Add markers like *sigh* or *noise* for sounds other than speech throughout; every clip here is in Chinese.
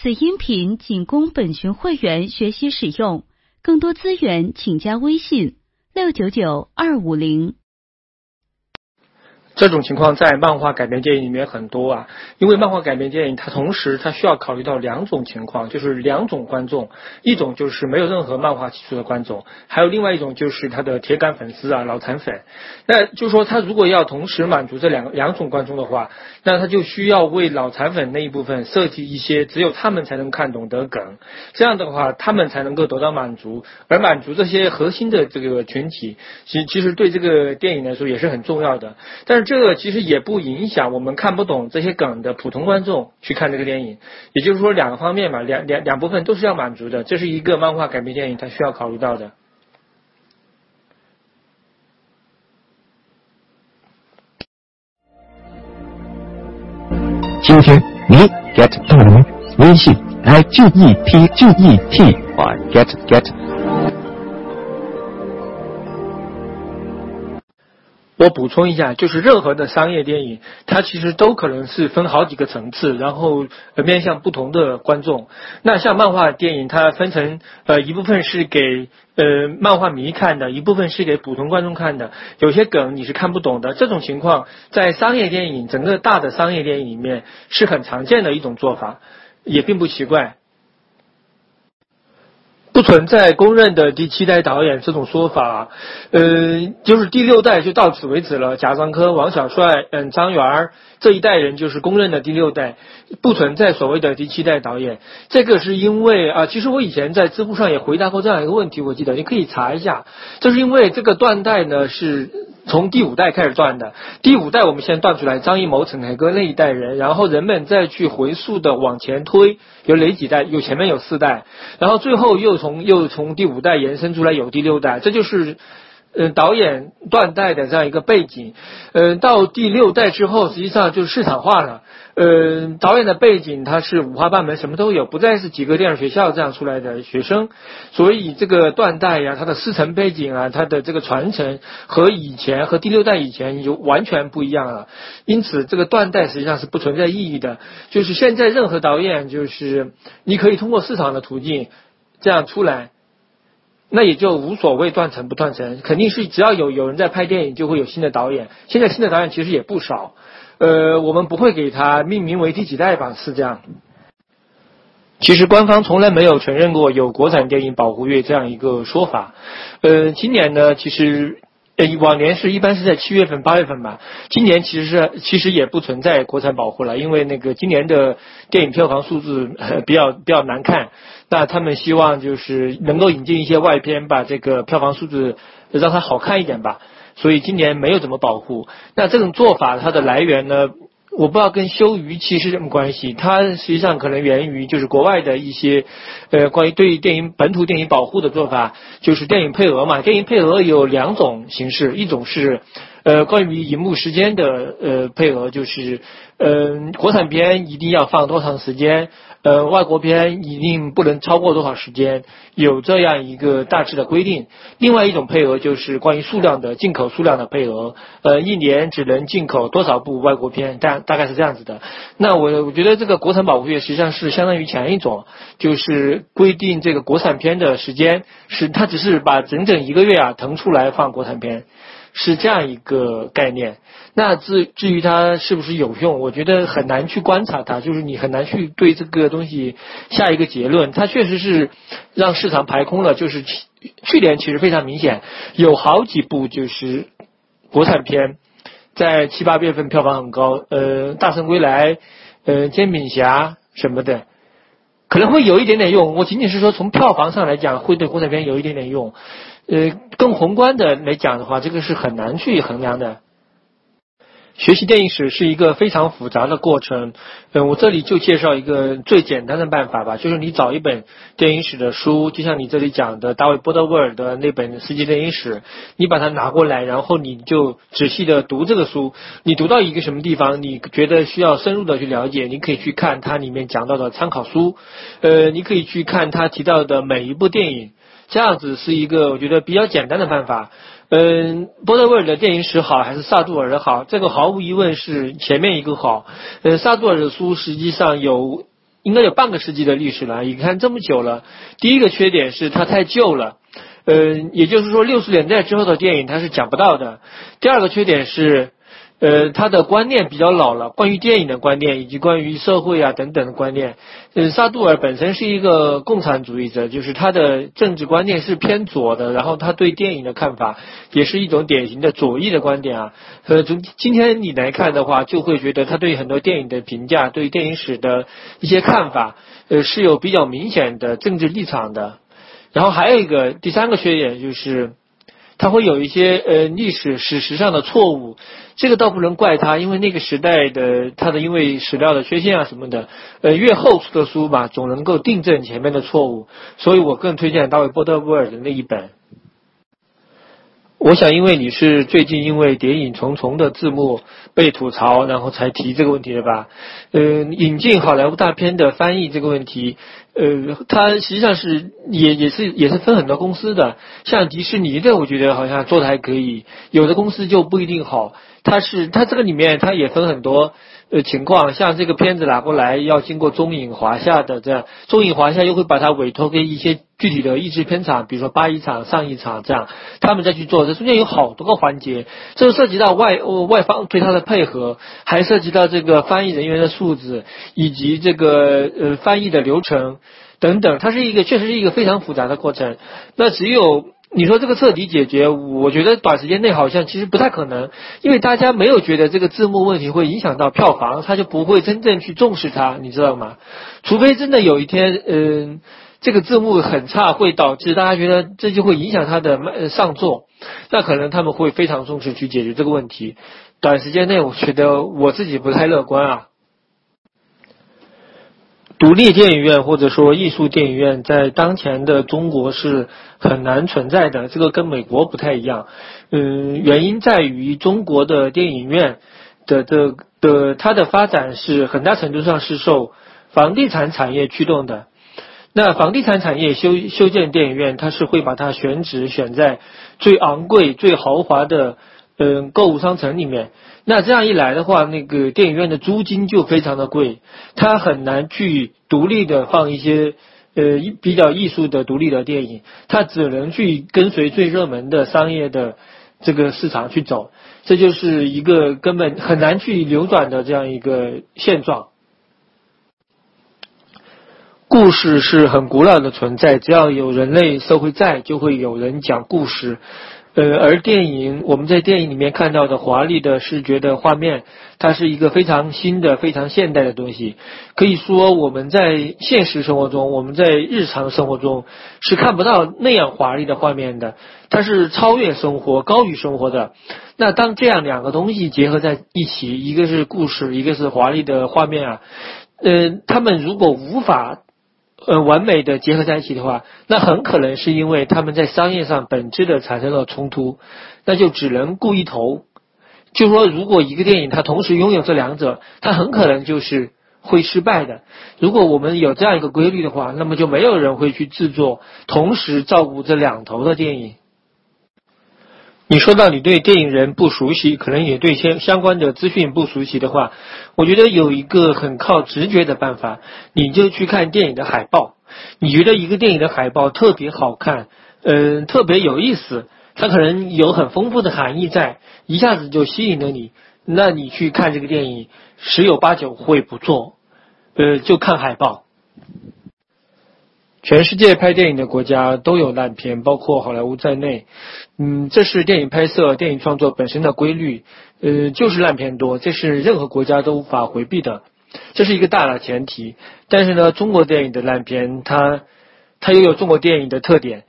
此音频仅供本群会员学习使用，更多资源请加微信六九九二五零。这种情况在漫画改编电影里面很多啊，因为漫画改编电影它同时它需要考虑到两种情况，就是两种观众，一种就是没有任何漫画基础的观众，还有另外一种就是他的铁杆粉丝啊、脑残粉。那就是说，他如果要同时满足这两两种观众的话，那他就需要为脑残粉那一部分设计一些只有他们才能看懂的梗，这样的话他们才能够得到满足，而满足这些核心的这个群体，其其实对这个电影来说也是很重要的，但是。这个其实也不影响我们看不懂这些梗的普通观众去看这个电影，也就是说两个方面嘛，两两两部分都是要满足的，这是一个漫画改编电影它需要考虑到的。今天你 get 到了吗？微信 i g e t g e t 或 get get。我补充一下，就是任何的商业电影，它其实都可能是分好几个层次，然后面向不同的观众。那像漫画电影，它分成呃一部分是给呃漫画迷看的，一部分是给普通观众看的。有些梗你是看不懂的，这种情况在商业电影整个大的商业电影里面是很常见的一种做法，也并不奇怪。不存在公认的第七代导演这种说法，嗯，就是第六代就到此为止了。贾樟柯、王小帅、嗯张元这一代人就是公认的第六代，不存在所谓的第七代导演。这个是因为啊，其实我以前在知乎上也回答过这样一个问题，我记得你可以查一下，就是因为这个断代呢是。从第五代开始断的，第五代我们先断出来，张艺谋、陈凯歌那一代人，然后人们再去回溯的往前推，有哪几代？有前面有四代，然后最后又从又从第五代延伸出来有第六代，这就是。嗯，导演断代的这样一个背景，嗯，到第六代之后，实际上就是市场化了。嗯，导演的背景他是五花八门，什么都有，不再是几个电影学校这样出来的学生，所以这个断代呀，它的师承背景啊，它的这个传承和以前和第六代以前就完全不一样了。因此，这个断代实际上是不存在意义的。就是现在任何导演，就是你可以通过市场的途径这样出来。那也就无所谓断层不断层，肯定是只要有有人在拍电影，就会有新的导演。现在新的导演其实也不少，呃，我们不会给他命名为第几代吧？是这样。其实官方从来没有承认过有国产电影保护月这样一个说法。呃，今年呢，其实。呃，往年是一般是在七月份、八月份吧。今年其实是其实也不存在国产保护了，因为那个今年的电影票房数字比较比较难看。那他们希望就是能够引进一些外片，把这个票房数字让它好看一点吧。所以今年没有怎么保护。那这种做法它的来源呢？我不知道跟休渔期是什么关系，它实际上可能源于就是国外的一些，呃，关于对电影本土电影保护的做法，就是电影配额嘛。电影配额有两种形式，一种是，呃，关于荧幕时间的呃配额，就是，呃，国产片一定要放多长时间。呃，外国片一定不能超过多少时间，有这样一个大致的规定。另外一种配额就是关于数量的进口数量的配额，呃，一年只能进口多少部外国片，大大概是这样子的。那我我觉得这个国产保护月实际上是相当于前一种，就是规定这个国产片的时间是它只是把整整一个月啊腾出来放国产片。是这样一个概念，那至至于它是不是有用，我觉得很难去观察它，就是你很难去对这个东西下一个结论。它确实是让市场排空了，就是去年其实非常明显，有好几部就是国产片在七八月份票房很高，呃，《大圣归来》呃，《煎饼侠》什么的，可能会有一点点用。我仅仅是说从票房上来讲，会对国产片有一点点用。呃，更宏观的来讲的话，这个是很难去衡量的。学习电影史是一个非常复杂的过程。嗯，我这里就介绍一个最简单的办法吧，就是你找一本电影史的书，就像你这里讲的大卫波德威尔的那本《世界电影史》，你把它拿过来，然后你就仔细的读这个书。你读到一个什么地方，你觉得需要深入的去了解，你可以去看它里面讲到的参考书。呃，你可以去看他提到的每一部电影。这样子是一个我觉得比较简单的办法。嗯，波德威尔的电影史好还是萨杜尔的好？这个毫无疑问是前面一个好。呃，萨杜尔的书实际上有应该有半个世纪的历史了。你看这么久了，第一个缺点是它太旧了，呃，也就是说六十年代之后的电影它是讲不到的。第二个缺点是。呃，他的观念比较老了，关于电影的观念以及关于社会啊等等的观念。呃，萨杜尔本身是一个共产主义者，就是他的政治观念是偏左的，然后他对电影的看法也是一种典型的左翼的观点啊。呃，从今天你来看的话，就会觉得他对很多电影的评价，对电影史的一些看法，呃，是有比较明显的政治立场的。然后还有一个第三个缺点就是。他会有一些呃历史史实上的错误，这个倒不能怪他，因为那个时代的他的因为史料的缺陷啊什么的，呃越后出的书吧，总能够订正前面的错误，所以我更推荐大卫波特威尔的那一本。我想，因为你是最近因为《谍影重重》的字幕被吐槽，然后才提这个问题的吧？呃，引进好莱坞大片的翻译这个问题，呃，它实际上是也也是也是分很多公司的，像迪士尼的，我觉得好像做的还可以，有的公司就不一定好。它是它这个里面它也分很多。呃，情况像这个片子拿过来要经过中影华夏的这样，中影华夏又会把它委托给一些具体的译制片厂，比如说八一厂、上一厂这样，他们再去做。这中间有好多个环节，这涉及到外外方对它的配合，还涉及到这个翻译人员的素质，以及这个呃翻译的流程等等，它是一个确实是一个非常复杂的过程。那只有。你说这个彻底解决，我觉得短时间内好像其实不太可能，因为大家没有觉得这个字幕问题会影响到票房，他就不会真正去重视它，你知道吗？除非真的有一天，嗯，这个字幕很差，会导致大家觉得这就会影响它的上座，那可能他们会非常重视去解决这个问题。短时间内，我觉得我自己不太乐观啊。独立电影院或者说艺术电影院在当前的中国是很难存在的，这个跟美国不太一样。嗯，原因在于中国的电影院的的的它的发展是很大程度上是受房地产产业驱动的。那房地产产业修修建电影院，它是会把它选址选在最昂贵、最豪华的嗯购物商城里面。那这样一来的话，那个电影院的租金就非常的贵，它很难去独立的放一些呃比较艺术的独立的电影，它只能去跟随最热门的商业的这个市场去走，这就是一个根本很难去扭转的这样一个现状。故事是很古老的存在，只要有人类社会在，就会有人讲故事。呃，而电影我们在电影里面看到的华丽的视觉的画面，它是一个非常新的、非常现代的东西。可以说，我们在现实生活中，我们在日常生活中是看不到那样华丽的画面的。它是超越生活、高于生活的。那当这样两个东西结合在一起，一个是故事，一个是华丽的画面啊，呃，他们如果无法。呃，完美的结合在一起的话，那很可能是因为他们在商业上本质的产生了冲突，那就只能顾一头。就说如果一个电影它同时拥有这两者，它很可能就是会失败的。如果我们有这样一个规律的话，那么就没有人会去制作同时照顾这两头的电影。你说到你对电影人不熟悉，可能也对相相关的资讯不熟悉的话，我觉得有一个很靠直觉的办法，你就去看电影的海报。你觉得一个电影的海报特别好看，嗯，特别有意思，它可能有很丰富的含义在，一下子就吸引了你，那你去看这个电影，十有八九会不错，呃，就看海报。全世界拍电影的国家都有烂片，包括好莱坞在内。嗯，这是电影拍摄、电影创作本身的规律。呃，就是烂片多，这是任何国家都无法回避的，这是一个大的前提。但是呢，中国电影的烂片，它它又有中国电影的特点。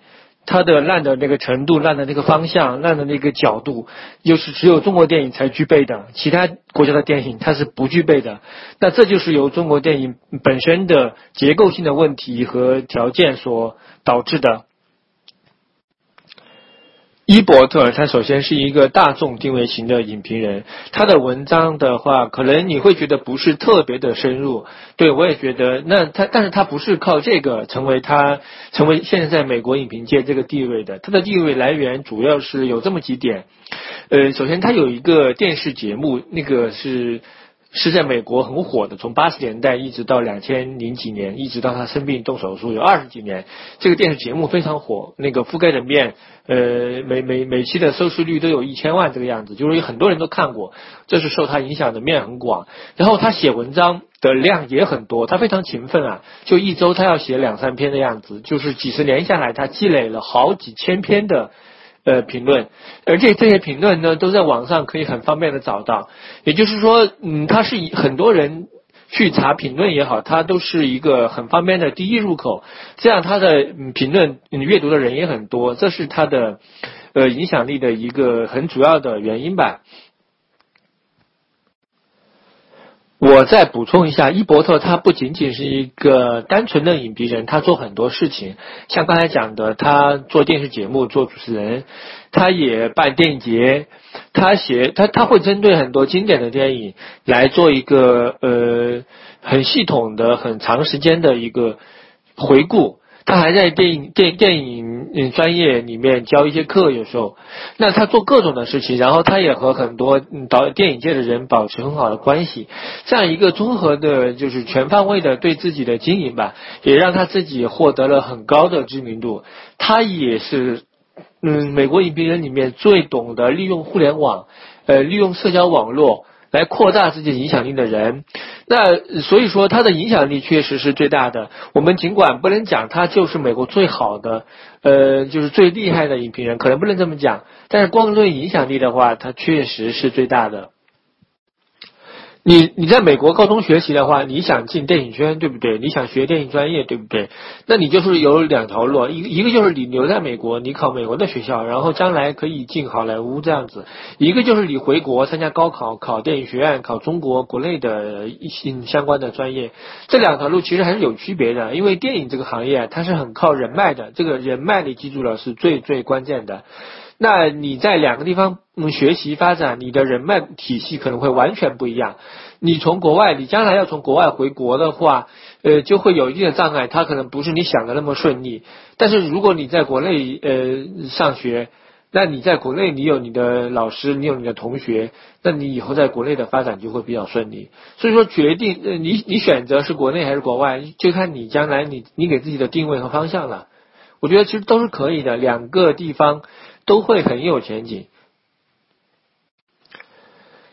它的烂的那个程度、烂的那个方向、烂的那个角度，又是只有中国电影才具备的，其他国家的电影它是不具备的。那这就是由中国电影本身的结构性的问题和条件所导致的。伊伯特，他首先是一个大众定位型的影评人，他的文章的话，可能你会觉得不是特别的深入。对我也觉得，那他，但是他不是靠这个成为他成为现在在美国影评界这个地位的，他的地位来源主要是有这么几点。呃，首先他有一个电视节目，那个是是在美国很火的，从八十年代一直到两千零几年，一直到他生病动手术有二十几年，这个电视节目非常火，那个覆盖的面，呃，每每每期的收视率都有一千万这个样子，就是有很多人都看过，这是受他影响的面很广。然后他写文章的量也很多，他非常勤奋啊，就一周他要写两三篇的样子，就是几十年下来，他积累了好几千篇的。呃，评论，而且这些评论呢，都在网上可以很方便的找到。也就是说，嗯，它是以很多人去查评论也好，它都是一个很方便的第一入口。这样，它的评论阅读的人也很多，这是它的呃影响力的一个很主要的原因吧。我再补充一下，伊伯特他不仅仅是一个单纯的影评人，他做很多事情，像刚才讲的，他做电视节目做主持人，他也办电影节，他写他他会针对很多经典的电影来做一个呃很系统的、很长时间的一个回顾。他还在电影电电影嗯专业里面教一些课，有时候，那他做各种的事情，然后他也和很多导电影界的人保持很好的关系，这样一个综合的，就是全方位的对自己的经营吧，也让他自己获得了很高的知名度。他也是嗯美国影评人里面最懂得利用互联网，呃利用社交网络。来扩大自己影响力的人，那所以说他的影响力确实是最大的。我们尽管不能讲他就是美国最好的，呃，就是最厉害的影评人，可能不能这么讲，但是光论影响力的话，他确实是最大的。你你在美国高中学习的话，你想进电影圈，对不对？你想学电影专业，对不对？那你就是有两条路，一一个就是你留在美国，你考美国的学校，然后将来可以进好莱坞这样子；一个就是你回国参加高考，考电影学院，考中国国内的一些相关的专业。这两条路其实还是有区别的，因为电影这个行业它是很靠人脉的，这个人脉你记住了是最最关键的。那你在两个地方学习发展，你的人脉体系可能会完全不一样。你从国外，你将来要从国外回国的话，呃，就会有一定的障碍，它可能不是你想的那么顺利。但是如果你在国内呃上学，那你在国内你有你的老师，你有你的同学，那你以后在国内的发展就会比较顺利。所以说，决定呃你你选择是国内还是国外，就看你将来你你给自己的定位和方向了。我觉得其实都是可以的，两个地方。都会很有前景。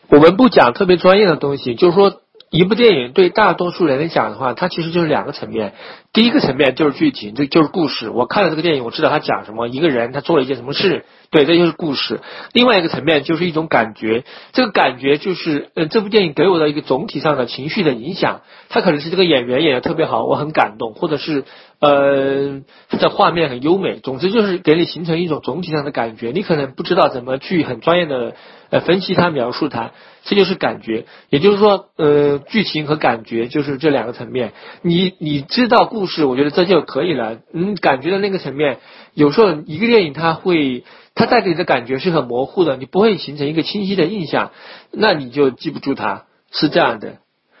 我们不讲特别专业的东西，就是说，一部电影对大多数人来讲的话，它其实就是两个层面。第一个层面就是剧情，这就是故事。我看了这个电影，我知道他讲什么，一个人他做了一件什么事，对，这就是故事。另外一个层面就是一种感觉，这个感觉就是呃，这部电影给我的一个总体上的情绪的影响。他可能是这个演员演的特别好，我很感动，或者是。呃，这画面很优美，总之就是给你形成一种总体上的感觉。你可能不知道怎么去很专业的呃分析它、描述它，这就是感觉。也就是说，呃，剧情和感觉就是这两个层面。你你知道故事，我觉得这就可以了。嗯，感觉的那个层面，有时候一个电影它会它带给你的感觉是很模糊的，你不会形成一个清晰的印象，那你就记不住它，是这样的。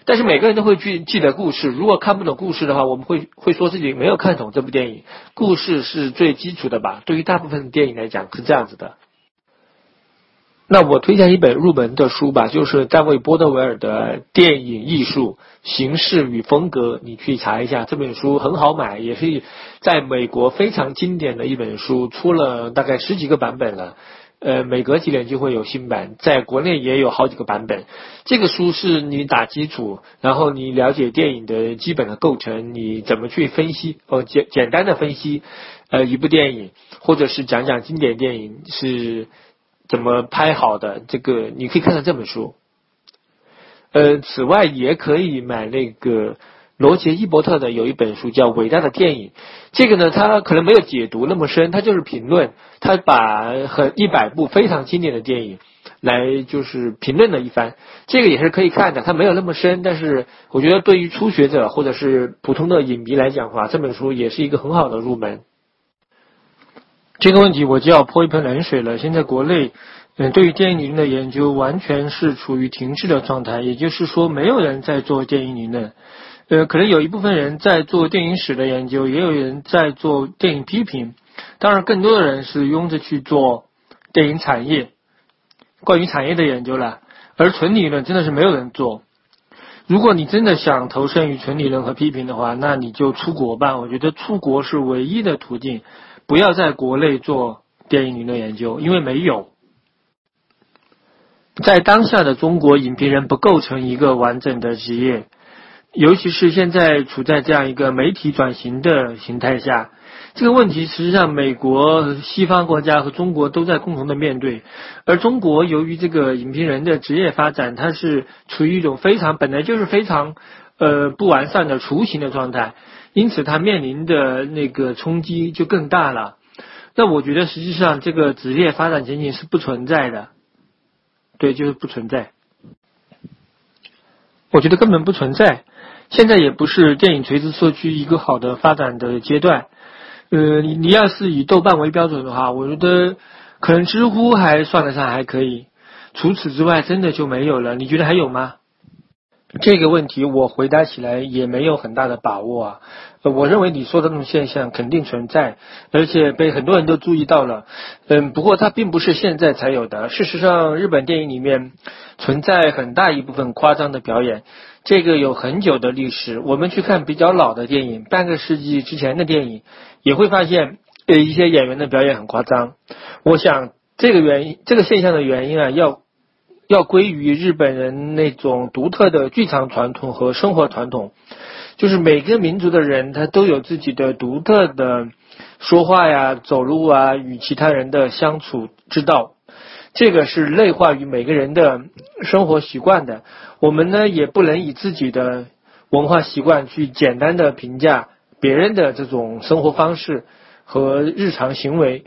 但是每个人都会记记得故事。如果看不懂故事的话，我们会会说自己没有看懂这部电影。故事是最基础的吧？对于大部分电影来讲是这样子的。那我推荐一本入门的书吧，就是大卫波德维尔的《电影艺术形式与风格》，你去查一下这本书很好买，也是在美国非常经典的一本书，出了大概十几个版本了。呃，每隔几年就会有新版，在国内也有好几个版本。这个书是你打基础，然后你了解电影的基本的构成，你怎么去分析，哦简简单的分析，呃一部电影，或者是讲讲经典电影是怎么拍好的，这个你可以看看这本书。呃，此外也可以买那个。罗杰·伊伯特的有一本书叫《伟大的电影》，这个呢，他可能没有解读那么深，他就是评论，他把很一百部非常经典的电影来就是评论了一番，这个也是可以看的，他没有那么深，但是我觉得对于初学者或者是普通的影迷来讲的话，这本书也是一个很好的入门。这个问题我就要泼一盆冷水了，现在国内，嗯，对于电影理论的研究完全是处于停滞的状态，也就是说，没有人在做电影理论。呃，可能有一部分人在做电影史的研究，也有人在做电影批评，当然，更多的人是拥着去做电影产业、关于产业的研究了。而纯理论真的是没有人做。如果你真的想投身于纯理论和批评的话，那你就出国吧。我觉得出国是唯一的途径，不要在国内做电影理论研究，因为没有。在当下的中国，影评人不构成一个完整的职业，尤其是现在处在这样一个媒体转型的形态下。这个问题实际上，美国、西方国家和中国都在共同的面对。而中国由于这个影评人的职业发展，它是处于一种非常本来就是非常呃不完善的雏形的状态，因此它面临的那个冲击就更大了。那我觉得实际上这个职业发展前景是不存在的，对，就是不存在。我觉得根本不存在，现在也不是电影垂直社区一个好的发展的阶段。呃，你你要是以豆瓣为标准的话，我觉得可能知乎还算得上还可以，除此之外真的就没有了。你觉得还有吗？这个问题我回答起来也没有很大的把握啊。我认为你说的这种现象肯定存在，而且被很多人都注意到了。嗯，不过它并不是现在才有的。事实上，日本电影里面存在很大一部分夸张的表演。这个有很久的历史，我们去看比较老的电影，半个世纪之前的电影，也会发现呃一些演员的表演很夸张。我想这个原因，这个现象的原因啊，要要归于日本人那种独特的剧场传统和生活传统，就是每个民族的人他都有自己的独特的说话呀、走路啊、与其他人的相处之道。这个是内化于每个人的生活习惯的，我们呢也不能以自己的文化习惯去简单的评价别人的这种生活方式和日常行为。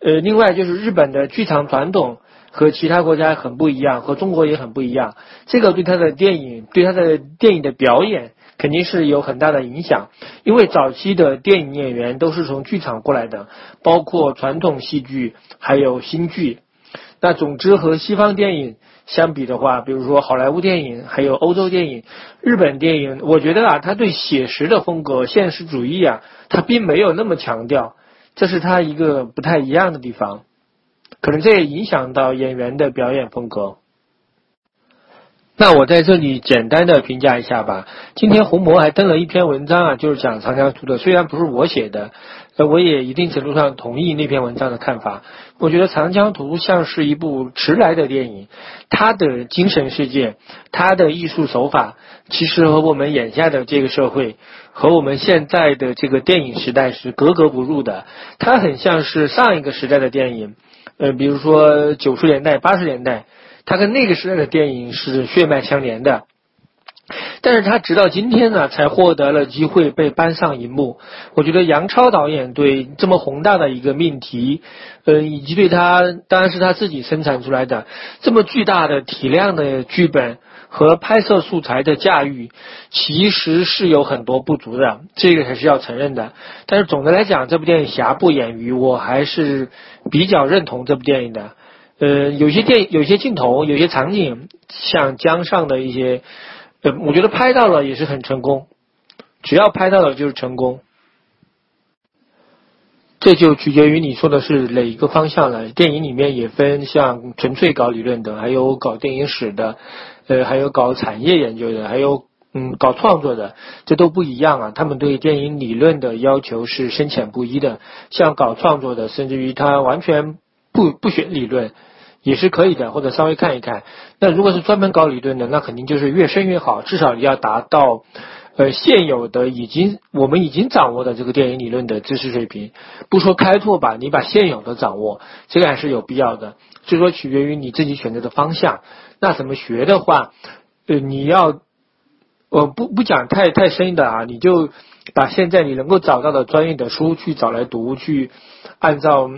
呃，另外就是日本的剧场传统和其他国家很不一样，和中国也很不一样。这个对他的电影、对他的电影的表演肯定是有很大的影响，因为早期的电影演员都是从剧场过来的，包括传统戏剧还有新剧。那总之和西方电影相比的话，比如说好莱坞电影，还有欧洲电影、日本电影，我觉得啊，他对写实的风格、现实主义啊，他并没有那么强调，这是他一个不太一样的地方，可能这也影响到演员的表演风格。那我在这里简单的评价一下吧。今天红魔还登了一篇文章啊，就是讲长江图的，虽然不是我写的，呃，我也一定程度上同意那篇文章的看法。我觉得长江图像是一部迟来的电影，它的精神世界，它的艺术手法，其实和我们眼下的这个社会，和我们现在的这个电影时代是格格不入的。它很像是上一个时代的电影，呃，比如说九十年代、八十年代。它跟那个时代的电影是血脉相连的，但是他直到今天呢，才获得了机会被搬上荧幕。我觉得杨超导演对这么宏大的一个命题，嗯，以及对他当然是他自己生产出来的这么巨大的体量的剧本和拍摄素材的驾驭，其实是有很多不足的，这个还是要承认的。但是总的来讲，这部电影瑕不掩瑜，我还是比较认同这部电影的。呃，有些电有些镜头，有些场景，像江上的一些，呃，我觉得拍到了也是很成功。只要拍到了就是成功，这就取决于你说的是哪一个方向了。电影里面也分像纯粹搞理论的，还有搞电影史的，呃，还有搞产业研究的，还有嗯搞创作的，这都不一样啊。他们对电影理论的要求是深浅不一的。像搞创作的，甚至于他完全。不不学理论也是可以的，或者稍微看一看。那如果是专门搞理论的，那肯定就是越深越好，至少你要达到呃现有的已经我们已经掌握的这个电影理论的知识水平。不说开拓吧，你把现有的掌握，这个还是有必要的。所以说取决于你自己选择的方向。那怎么学的话，呃，你要我不不讲太太深的啊，你就把现在你能够找到的专业的书去找来读，去按照。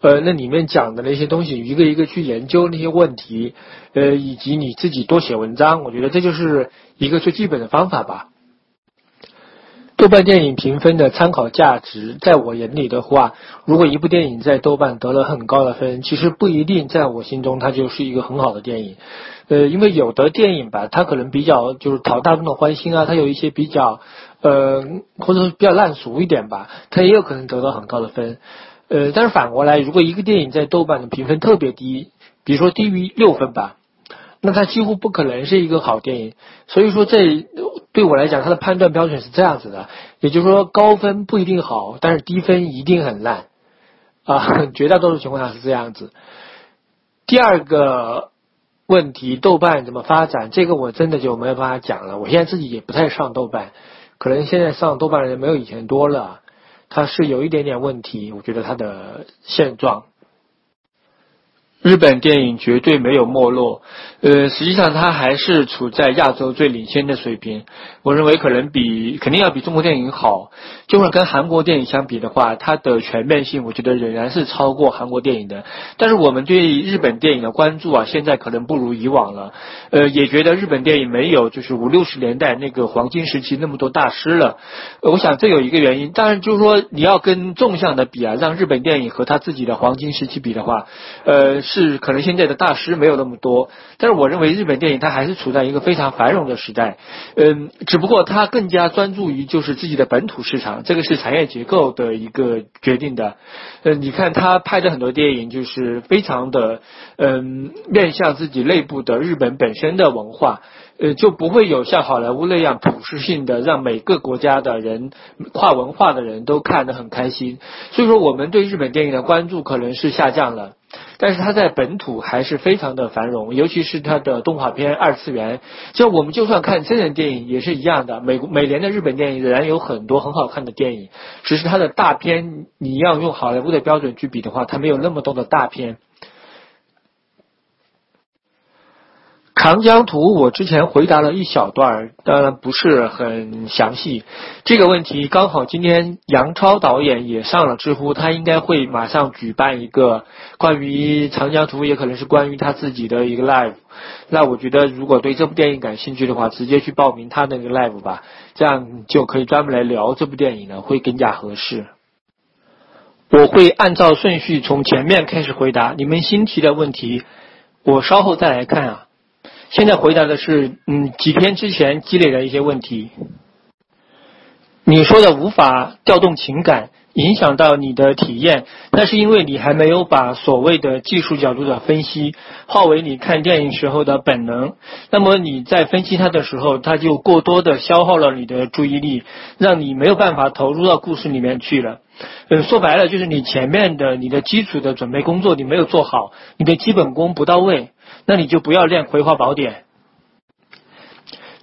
呃，那里面讲的那些东西，一个一个去研究那些问题，呃，以及你自己多写文章，我觉得这就是一个最基本的方法吧。豆瓣电影评分的参考价值，在我眼里的话，如果一部电影在豆瓣得了很高的分，其实不一定在我心中它就是一个很好的电影。呃，因为有的电影吧，它可能比较就是讨大众的欢心啊，它有一些比较呃，或者说比较烂俗一点吧，它也有可能得到很高的分。呃，但是反过来，如果一个电影在豆瓣的评分特别低，比如说低于六分吧，那它几乎不可能是一个好电影。所以说，这对我来讲，它的判断标准是这样子的，也就是说，高分不一定好，但是低分一定很烂啊，*laughs* 绝大多数情况下是这样子。第二个问题，豆瓣怎么发展？这个我真的就没有办法讲了。我现在自己也不太上豆瓣，可能现在上豆瓣的人没有以前多了，它是有一点点问题。我觉得它的现状。日本电影绝对没有没落，呃，实际上它还是处在亚洲最领先的水平。我认为可能比肯定要比中国电影好，就算跟韩国电影相比的话，它的全面性我觉得仍然是超过韩国电影的。但是我们对日本电影的关注啊，现在可能不如以往了，呃，也觉得日本电影没有就是五六十年代那个黄金时期那么多大师了。我想这有一个原因，当然就是说你要跟纵向的比啊，让日本电影和他自己的黄金时期比的话，呃。是可能现在的大师没有那么多，但我认为日本电影它还是处在一个非常繁荣的时代，嗯，只不过它更加专注于就是自己的本土市场，这个是产业结构的一个决定的，呃，你看他拍的很多电影就是非常的嗯面向自己内部的日本本身的文化，呃，就不会有像好莱坞那样普世性的让每个国家的人跨文化的人都看得很开心，所以说我们对日本电影的关注可能是下降了。但是它在本土还是非常的繁荣，尤其是它的动画片二次元。就我们就算看真人电影也是一样的，美每年的日本电影仍然有很多很好看的电影，只是它的大片，你要用好莱坞的标准去比的话，它没有那么多的大片。长江图，我之前回答了一小段，当然不是很详细。这个问题刚好今天杨超导演也上了知乎，他应该会马上举办一个关于长江图，也可能是关于他自己的一个 live。那我觉得，如果对这部电影感兴趣的话，直接去报名他那个 live 吧，这样就可以专门来聊这部电影了，会更加合适。我会按照顺序从前面开始回答你们新提的问题，我稍后再来看啊。现在回答的是，嗯，几天之前积累的一些问题。你说的无法调动情感，影响到你的体验，那是因为你还没有把所谓的技术角度的分析化为你看电影时候的本能。那么你在分析它的时候，它就过多的消耗了你的注意力，让你没有办法投入到故事里面去了。嗯，说白了就是你前面的你的基础的准备工作你没有做好，你的基本功不到位。那你就不要练《葵花宝典》。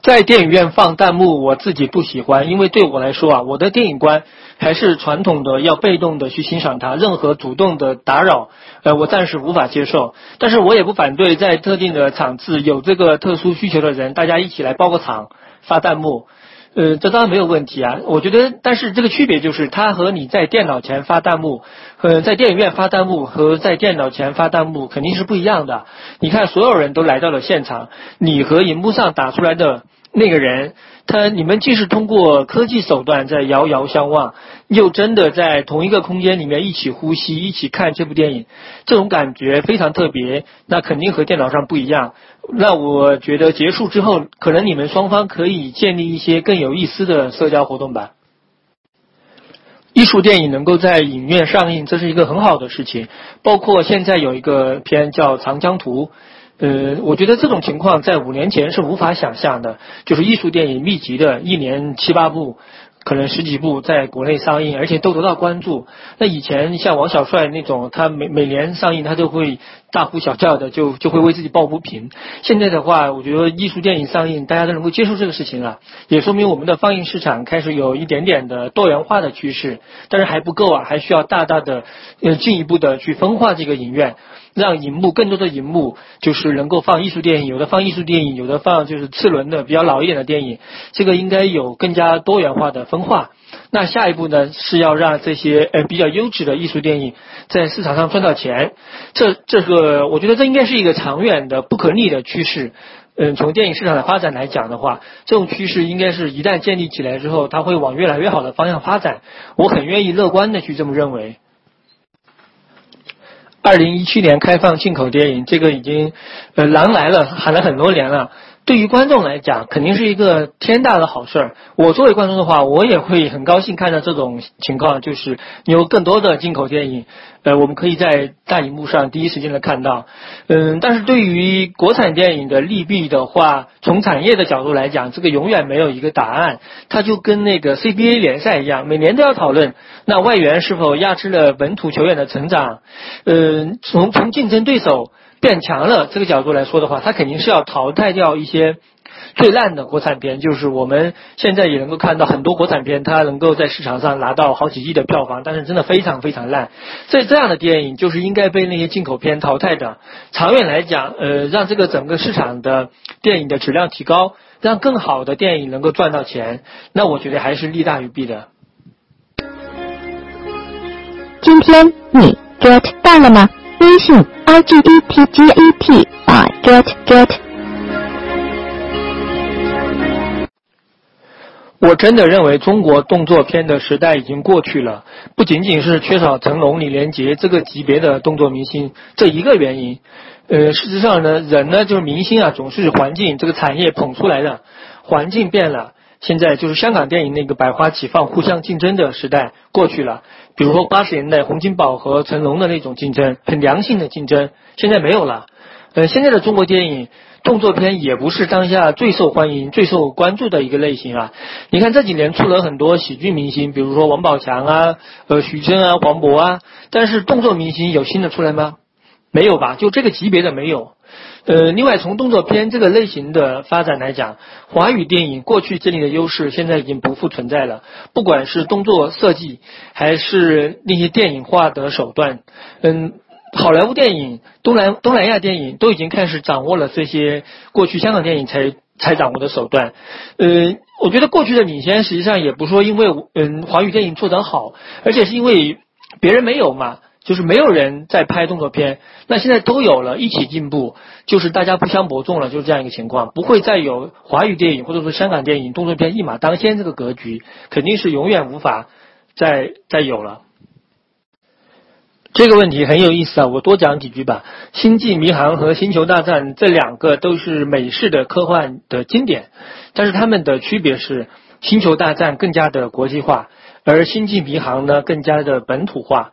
在电影院放弹幕，我自己不喜欢，因为对我来说啊，我的电影观还是传统的，要被动的去欣赏它，任何主动的打扰，呃，我暂时无法接受。但是我也不反对，在特定的场次有这个特殊需求的人，大家一起来包个场，发弹幕。呃，这当然没有问题啊。我觉得，但是这个区别就是，它和你在电脑前发弹幕，和在电影院发弹幕和在电脑前发弹幕肯定是不一样的。你看，所有人都来到了现场，你和荧幕上打出来的。那个人，他你们既是通过科技手段在遥遥相望，又真的在同一个空间里面一起呼吸、一起看这部电影，这种感觉非常特别。那肯定和电脑上不一样。那我觉得结束之后，可能你们双方可以建立一些更有意思的社交活动吧。艺术电影能够在影院上映，这是一个很好的事情。包括现在有一个片叫《长江图》。呃，我觉得这种情况在五年前是无法想象的，就是艺术电影密集的一年七八部。可能十几部在国内上映，而且都得到关注。那以前像王小帅那种，他每每年上映，他都会大呼小叫的，就就会为自己抱不平。现在的话，我觉得艺术电影上映，大家都能够接受这个事情了，也说明我们的放映市场开始有一点点的多元化的趋势。但是还不够啊，还需要大大的呃进一步的去分化这个影院，让荧幕更多的荧幕就是能够放艺术电影，有的放艺术电影，有的放就是次轮的比较老一点的电影。这个应该有更加多元化的分。化，那下一步呢是要让这些呃比较优质的艺术电影在市场上赚到钱，这这个我觉得这应该是一个长远的不可逆的趋势。嗯，从电影市场的发展来讲的话，这种趋势应该是一旦建立起来之后，它会往越来越好的方向发展。我很愿意乐观的去这么认为。二零一七年开放进口电影，这个已经呃狼来了喊了很多年了。对于观众来讲，肯定是一个天大的好事儿。我作为观众的话，我也会很高兴看到这种情况，就是有更多的进口电影，呃，我们可以在大荧幕上第一时间的看到。嗯，但是对于国产电影的利弊的话，从产业的角度来讲，这个永远没有一个答案。它就跟那个 CBA 联赛一样，每年都要讨论，那外援是否压制了本土球员的成长？嗯，从从竞争对手。变强了这个角度来说的话，它肯定是要淘汰掉一些最烂的国产片。就是我们现在也能够看到很多国产片，它能够在市场上拿到好几亿的票房，但是真的非常非常烂。所以这样的电影就是应该被那些进口片淘汰的。长远来讲，呃，让这个整个市场的电影的质量提高，让更好的电影能够赚到钱，那我觉得还是利大于弊的。今天你 get 到了吗？微信 i g e t g e t 啊 get get。我真的认为中国动作片的时代已经过去了，不仅仅是缺少成龙、李连杰这个级别的动作明星这一个原因。呃，事实上呢，人呢就是明星啊，总是环境这个产业捧出来的，环境变了。现在就是香港电影那个百花齐放、互相竞争的时代过去了。比如说八十年代洪金宝和成龙的那种竞争，很良性的竞争，现在没有了。呃，现在的中国电影动作片也不是当下最受欢迎、最受关注的一个类型啊。你看这几年出了很多喜剧明星，比如说王宝强啊、呃徐峥啊、黄渤啊，但是动作明星有新的出来吗？没有吧？就这个级别的没有。呃，另外从动作片这个类型的发展来讲，华语电影过去建立的优势现在已经不复存在了。不管是动作设计，还是那些电影化的手段，嗯，好莱坞电影、东南东南亚电影都已经开始掌握了这些过去香港电影才才掌握的手段。呃，我觉得过去的领先实际上也不是说因为嗯华语电影做得好，而且是因为别人没有嘛。就是没有人在拍动作片，那现在都有了，一起进步，就是大家不相伯仲了，就是这样一个情况，不会再有华语电影或者说香港电影动作片一马当先这个格局，肯定是永远无法再再有了。这个问题很有意思啊，我多讲几句吧。《星际迷航》和《星球大战》这两个都是美式的科幻的经典，但是它们的区别是，《星球大战》更加的国际化，而《星际迷航》呢更加的本土化。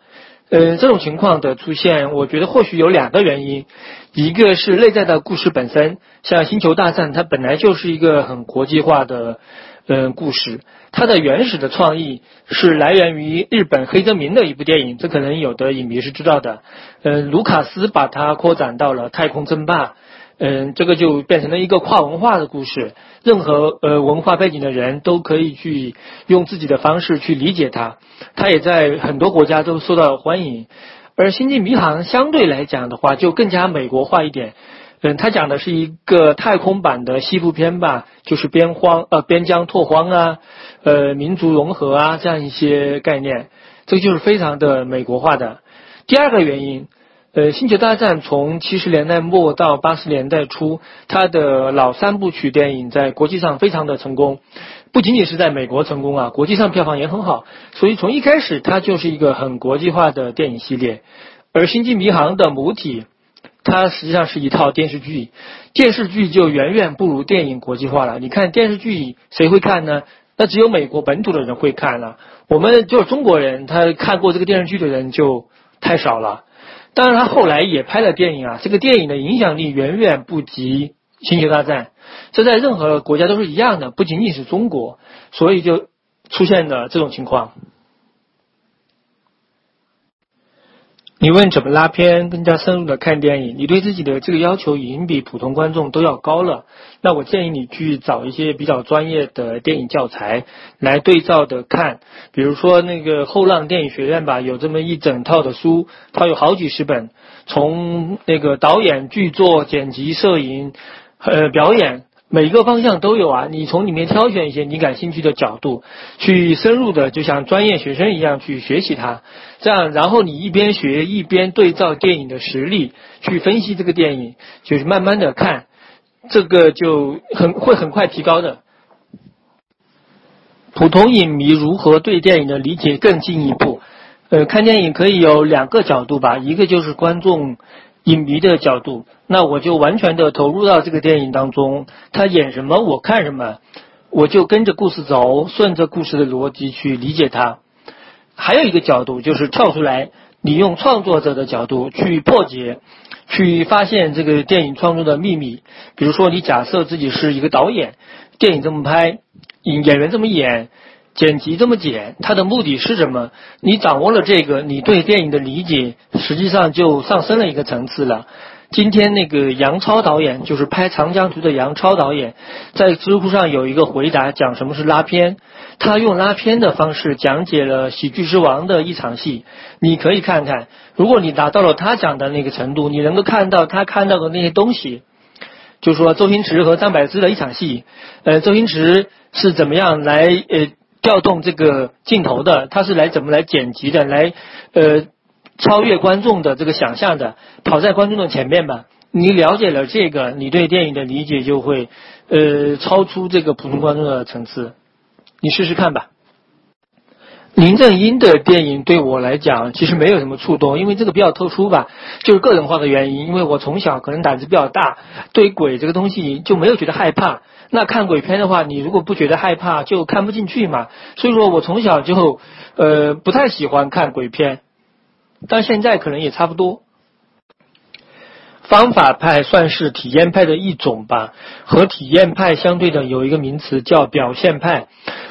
嗯，这种情况的出现，我觉得或许有两个原因，一个是内在的故事本身，像《星球大战》，它本来就是一个很国际化的，嗯，故事，它的原始的创意是来源于日本黑泽明的一部电影，这可能有的影迷是知道的，嗯，卢卡斯把它扩展到了太空争霸。嗯，这个就变成了一个跨文化的故事，任何呃文化背景的人都可以去用自己的方式去理解它，它也在很多国家都受到欢迎。而《星际迷航》相对来讲的话，就更加美国化一点。嗯，它讲的是一个太空版的西部片吧，就是边荒呃边疆拓荒啊，呃民族融合啊这样一些概念，这个就是非常的美国化的。第二个原因。呃，《星球大战》从七十年代末到八十年代初，它的老三部曲电影在国际上非常的成功，不仅仅是在美国成功啊，国际上票房也很好。所以从一开始，它就是一个很国际化的电影系列。而《星际迷航》的母体，它实际上是一套电视剧，电视剧就远远不如电影国际化了。你看电视剧谁会看呢？那只有美国本土的人会看了，我们就是中国人，他看过这个电视剧的人就太少了。当然，他后来也拍了电影啊。这个电影的影响力远远不及《星球大战》，这在任何国家都是一样的，不仅仅是中国，所以就出现了这种情况。你问怎么拉片，更加深入的看电影？你对自己的这个要求已经比普通观众都要高了。那我建议你去找一些比较专业的电影教材来对照的看，比如说那个后浪电影学院吧，有这么一整套的书，它有好几十本，从那个导演、剧作、剪辑、摄影、呃表演。每个方向都有啊，你从里面挑选一些你感兴趣的角度，去深入的就像专业学生一样去学习它，这样然后你一边学一边对照电影的实力去分析这个电影，就是慢慢的看，这个就很会很快提高的。普通影迷如何对电影的理解更进一步？呃，看电影可以有两个角度吧，一个就是观众。影迷的角度，那我就完全的投入到这个电影当中，他演什么我看什么，我就跟着故事走，顺着故事的逻辑去理解它。还有一个角度就是跳出来，你用创作者的角度去破解，去发现这个电影创作的秘密。比如说，你假设自己是一个导演，电影这么拍，演演员这么演。剪辑这么剪，它的目的是什么？你掌握了这个，你对电影的理解实际上就上升了一个层次了。今天那个杨超导演，就是拍《长江图》的杨超导演，在知乎上有一个回答，讲什么是拉片。他用拉片的方式讲解了《喜剧之王》的一场戏。你可以看看，如果你达到了他讲的那个程度，你能够看到他看到的那些东西，就说周星驰和张柏芝的一场戏，呃，周星驰是怎么样来呃。调动这个镜头的，他是来怎么来剪辑的，来呃超越观众的这个想象的，跑在观众的前面吧。你了解了这个，你对电影的理解就会呃超出这个普通观众的层次。你试试看吧。林正英的电影对我来讲其实没有什么触动，因为这个比较特殊吧，就是个人化的原因。因为我从小可能胆子比较大，对鬼这个东西就没有觉得害怕。那看鬼片的话，你如果不觉得害怕，就看不进去嘛。所以说我从小就呃不太喜欢看鬼片，但现在可能也差不多。方法派算是体验派的一种吧，和体验派相对的有一个名词叫表现派。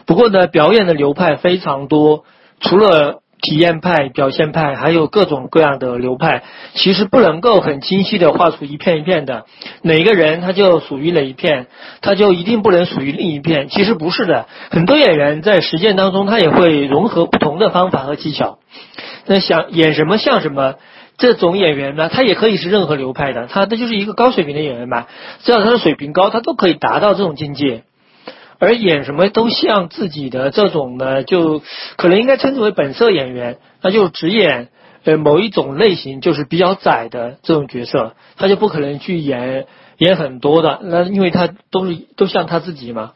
不过呢，表演的流派非常多，除了体验派、表现派，还有各种各样的流派。其实不能够很清晰的画出一片一片的，哪个人他就属于哪一片，他就一定不能属于另一片。其实不是的，很多演员在实践当中，他也会融合不同的方法和技巧。那想演什么像什么。这种演员呢，他也可以是任何流派的，他这就是一个高水平的演员嘛。只要他的水平高，他都可以达到这种境界。而演什么都像自己的这种呢，就可能应该称之为本色演员，那就只演呃某一种类型，就是比较窄的这种角色，他就不可能去演演很多的，那因为他都是都像他自己嘛。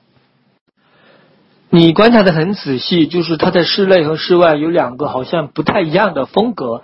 你观察的很仔细，就是他在室内和室外有两个好像不太一样的风格。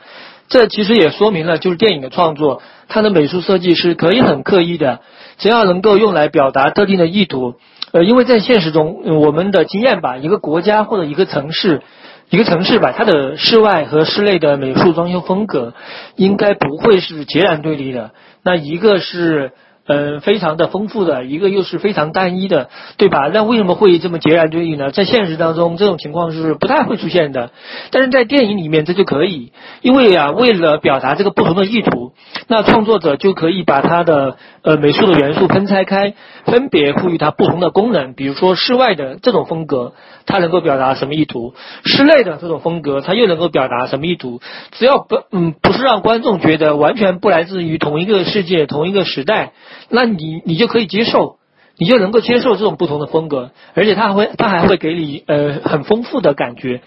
这其实也说明了，就是电影的创作，它的美术设计是可以很刻意的，只要能够用来表达特定的意图。呃，因为在现实中，我们的经验吧，一个国家或者一个城市，一个城市吧，它的室外和室内的美术装修风格，应该不会是截然对立的。那一个是。嗯，非常的丰富的一个，又是非常单一的，对吧？那为什么会这么截然对立呢？在现实当中，这种情况是不太会出现的，但是在电影里面这就可以，因为啊，为了表达这个不同的意图，那创作者就可以把它的呃美术的元素分拆开，分别赋予它不同的功能。比如说室外的这种风格，它能够表达什么意图？室内的这种风格，它又能够表达什么意图？只要不嗯，不是让观众觉得完全不来自于同一个世界、同一个时代。那你你就可以接受，你就能够接受这种不同的风格，而且他还会他还会给你呃很丰富的感觉，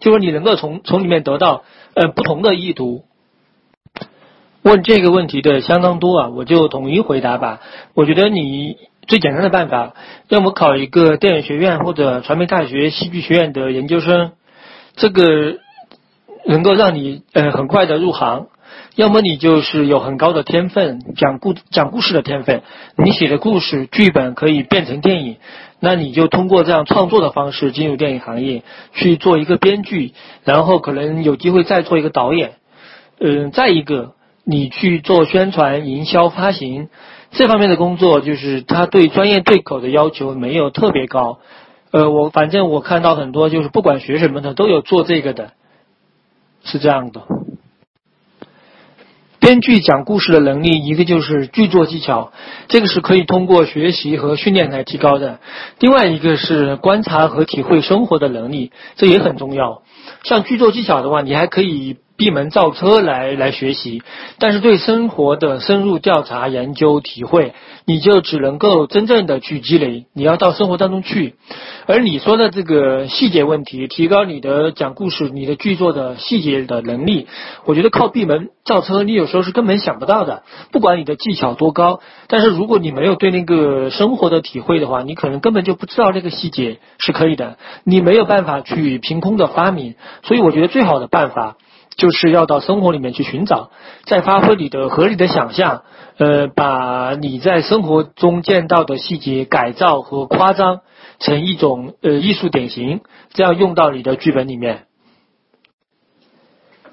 就是你能够从从里面得到呃不同的意图。问这个问题的相当多啊，我就统一回答吧。我觉得你最简单的办法，要么考一个电影学院或者传媒大学戏剧学院的研究生，这个能够让你呃很快的入行。要么你就是有很高的天分，讲故讲故事的天分，你写的故事剧本可以变成电影，那你就通过这样创作的方式进入电影行业，去做一个编剧，然后可能有机会再做一个导演。嗯，再一个，你去做宣传、营销、发行这方面的工作，就是他对专业对口的要求没有特别高。呃，我反正我看到很多就是不管学什么的都有做这个的，是这样的。编剧讲故事的能力，一个就是剧作技巧，这个是可以通过学习和训练来提高的；另外一个是观察和体会生活的能力，这也很重要。像剧作技巧的话，你还可以。闭门造车来来学习，但是对生活的深入调查、研究、体会，你就只能够真正的去积累。你要到生活当中去，而你说的这个细节问题，提高你的讲故事、你的剧作的细节的能力，我觉得靠闭门造车，你有时候是根本想不到的。不管你的技巧多高，但是如果你没有对那个生活的体会的话，你可能根本就不知道那个细节是可以的。你没有办法去凭空的发明，所以我觉得最好的办法。就是要到生活里面去寻找，再发挥你的合理的想象，呃，把你在生活中见到的细节改造和夸张成一种呃艺术典型，这样用到你的剧本里面。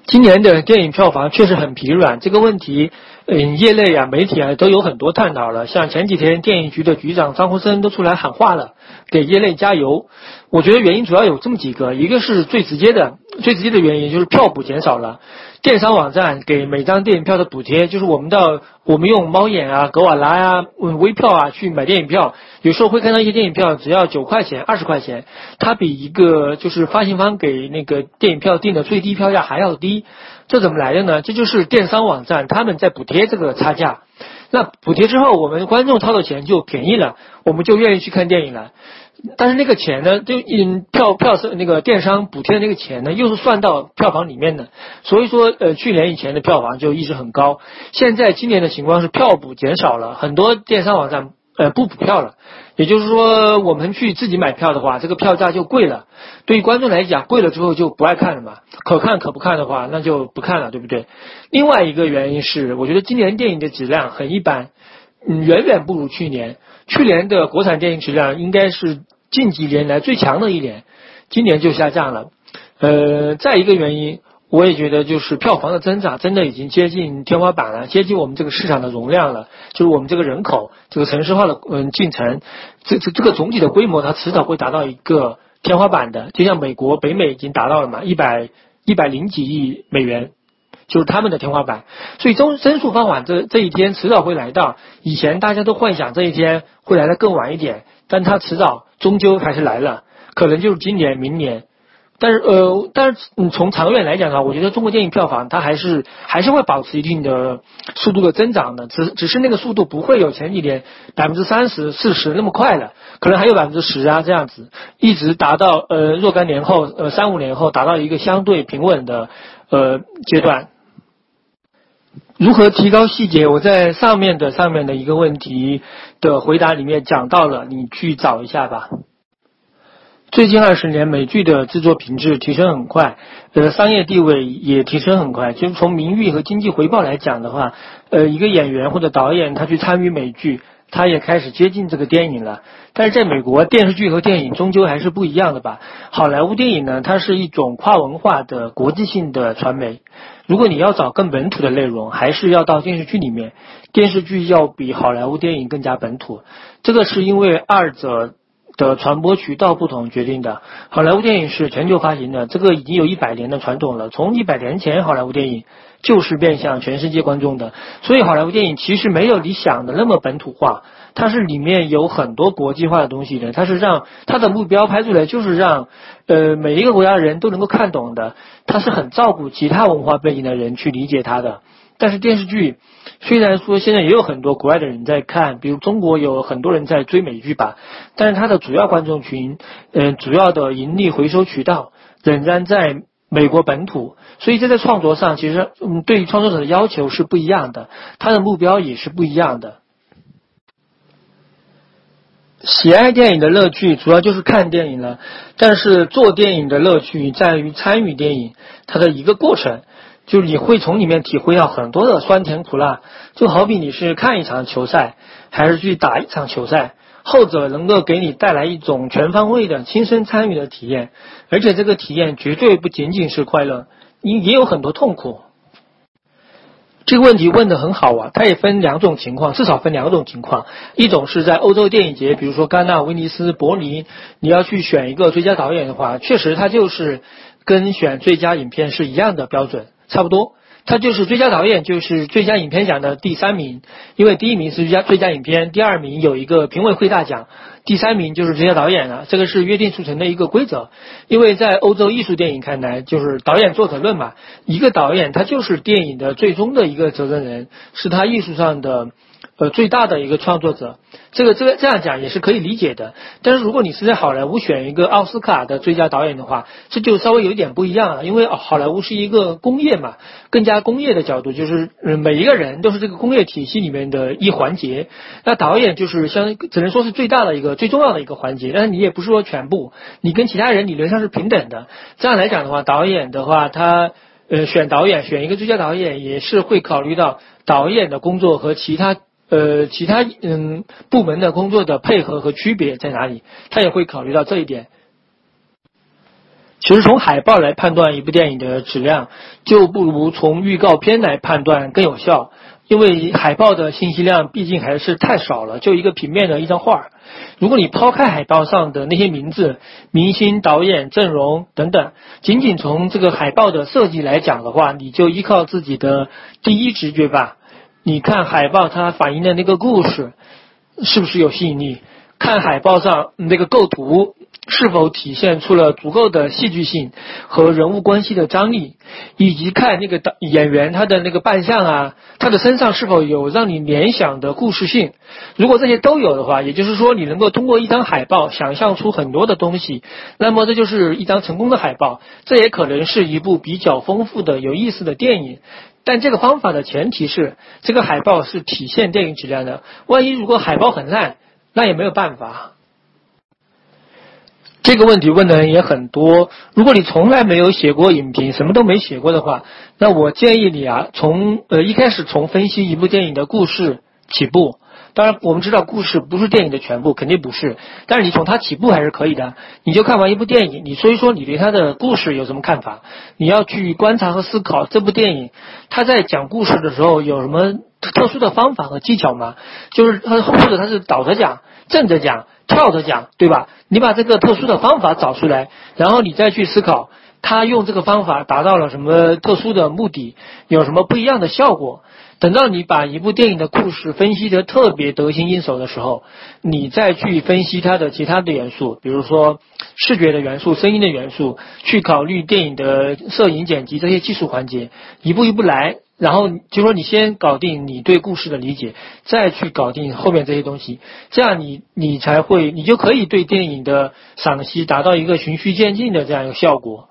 今年的电影票房确实很疲软，这个问题，嗯，业内啊、媒体啊都有很多探讨了。像前几天电影局的局长张洪生都出来喊话了，给业内加油。我觉得原因主要有这么几个，一个是最直接的，最直接的原因就是票补减少了。电商网站给每张电影票的补贴，就是我们到我们用猫眼啊、格瓦拉呀、微票啊去买电影票，有时候会看到一些电影票只要九块钱、二十块钱，它比一个就是发行方给那个电影票定的最低票价还要低，这怎么来的呢？这就是电商网站他们在补贴这个差价。那补贴之后，我们观众掏的钱就便宜了，我们就愿意去看电影了。但是那个钱呢，就嗯票票是那个电商补贴的那个钱呢，又是算到票房里面的。所以说，呃，去年以前的票房就一直很高。现在今年的情况是票补减少了，很多电商网站呃不补票了。也就是说，我们去自己买票的话，这个票价就贵了。对于观众来讲，贵了之后就不爱看了嘛。可看可不看的话，那就不看了，对不对？另外一个原因是，我觉得今年电影的质量很一般，嗯，远远不如去年。去年的国产电影质量应该是近几年来最强的一年，今年就下降了。呃，再一个原因，我也觉得就是票房的增长真的已经接近天花板了，接近我们这个市场的容量了。就是我们这个人口，这个城市化的嗯进程，这这这个总体的规模，它迟早会达到一个天花板的。就像美国、北美已经达到了嘛，一百一百零几亿美元。就是他们的天花板，所以增增速放缓这这一天迟早会来到。以前大家都幻想这一天会来的更晚一点，但它迟早终究还是来了，可能就是今年、明年。但是呃，但是嗯，从长远来讲的话，我觉得中国电影票房它还是还是会保持一定的速度的增长的，只只是那个速度不会有前几年百分之三十、四十那么快了，可能还有百分之十啊这样子，一直达到呃若干年后呃三五年后达到一个相对平稳的呃阶段。如何提高细节？我在上面的上面的一个问题的回答里面讲到了，你去找一下吧。最近二十年，美剧的制作品质提升很快，呃，商业地位也提升很快。就是从名誉和经济回报来讲的话，呃，一个演员或者导演他去参与美剧。他也开始接近这个电影了，但是在美国，电视剧和电影终究还是不一样的吧？好莱坞电影呢，它是一种跨文化的国际性的传媒。如果你要找更本土的内容，还是要到电视剧里面。电视剧要比好莱坞电影更加本土，这个是因为二者的传播渠道不同决定的。好莱坞电影是全球发行的，这个已经有一百年的传统了。从一百年前，好莱坞电影。就是面向全世界观众的，所以好莱坞电影其实没有你想的那么本土化，它是里面有很多国际化的东西的，它是让它的目标拍出来就是让，呃每一个国家人都能够看懂的，它是很照顾其他文化背景的人去理解它的。但是电视剧虽然说现在也有很多国外的人在看，比如中国有很多人在追美剧吧，但是它的主要观众群，嗯主要的盈利回收渠道仍然在。美国本土，所以这在创作上，其实嗯，对于创作者的要求是不一样的，他的目标也是不一样的。喜爱电影的乐趣主要就是看电影了，但是做电影的乐趣在于参与电影，它的一个过程，就是你会从里面体会到很多的酸甜苦辣，就好比你是看一场球赛，还是去打一场球赛。后者能够给你带来一种全方位的亲身参与的体验，而且这个体验绝对不仅仅是快乐，也也有很多痛苦。这个问题问的很好啊，它也分两种情况，至少分两种情况。一种是在欧洲电影节，比如说戛纳、威尼斯、柏林，你要去选一个最佳导演的话，确实它就是跟选最佳影片是一样的标准，差不多。他就是最佳导演，就是最佳影片奖的第三名，因为第一名是最佳最佳影片，第二名有一个评委会大奖，第三名就是最佳导演了。这个是约定俗成的一个规则，因为在欧洲艺术电影看来，就是导演作者论嘛，一个导演他就是电影的最终的一个责任人，是他艺术上的。呃，最大的一个创作者，这个这个这样讲也是可以理解的。但是如果你是在好莱坞选一个奥斯卡的最佳导演的话，这就稍微有一点不一样了。因为好莱坞是一个工业嘛，更加工业的角度，就是嗯每一个人都是这个工业体系里面的一环节。那导演就是相只能说是最大的一个最重要的一个环节，但是你也不是说全部，你跟其他人理论上是平等的。这样来讲的话，导演的话他。呃选导演，选一个最佳导演，也是会考虑到导演的工作和其他呃其他嗯部门的工作的配合和区别在哪里，他也会考虑到这一点。其实从海报来判断一部电影的质量，就不如从预告片来判断更有效。因为海报的信息量毕竟还是太少了，就一个平面的一张画。如果你抛开海报上的那些名字、明星、导演、阵容等等，仅仅从这个海报的设计来讲的话，你就依靠自己的第一直觉吧。你看海报它反映的那个故事是不是有吸引力？看海报上那个构图。是否体现出了足够的戏剧性和人物关系的张力，以及看那个演员他的那个扮相啊，他的身上是否有让你联想的故事性？如果这些都有的话，也就是说你能够通过一张海报想象出很多的东西，那么这就是一张成功的海报。这也可能是一部比较丰富的、有意思的电影。但这个方法的前提是，这个海报是体现电影质量的。万一如果海报很烂，那也没有办法。这个问题问的人也很多。如果你从来没有写过影评，什么都没写过的话，那我建议你啊，从呃一开始从分析一部电影的故事起步。当然，我们知道故事不是电影的全部，肯定不是。但是你从它起步还是可以的。你就看完一部电影，你说一说你对它的故事有什么看法？你要去观察和思考这部电影，它在讲故事的时候有什么特殊的方法和技巧吗？就是它或者它是倒着讲、正着讲。跳着讲，对吧？你把这个特殊的方法找出来，然后你再去思考，他用这个方法达到了什么特殊的目的，有什么不一样的效果。等到你把一部电影的故事分析得特别得心应手的时候，你再去分析它的其他的元素，比如说视觉的元素、声音的元素，去考虑电影的摄影、剪辑这些技术环节，一步一步来。然后就说你先搞定你对故事的理解，再去搞定后面这些东西，这样你你才会你就可以对电影的赏析达到一个循序渐进的这样一个效果。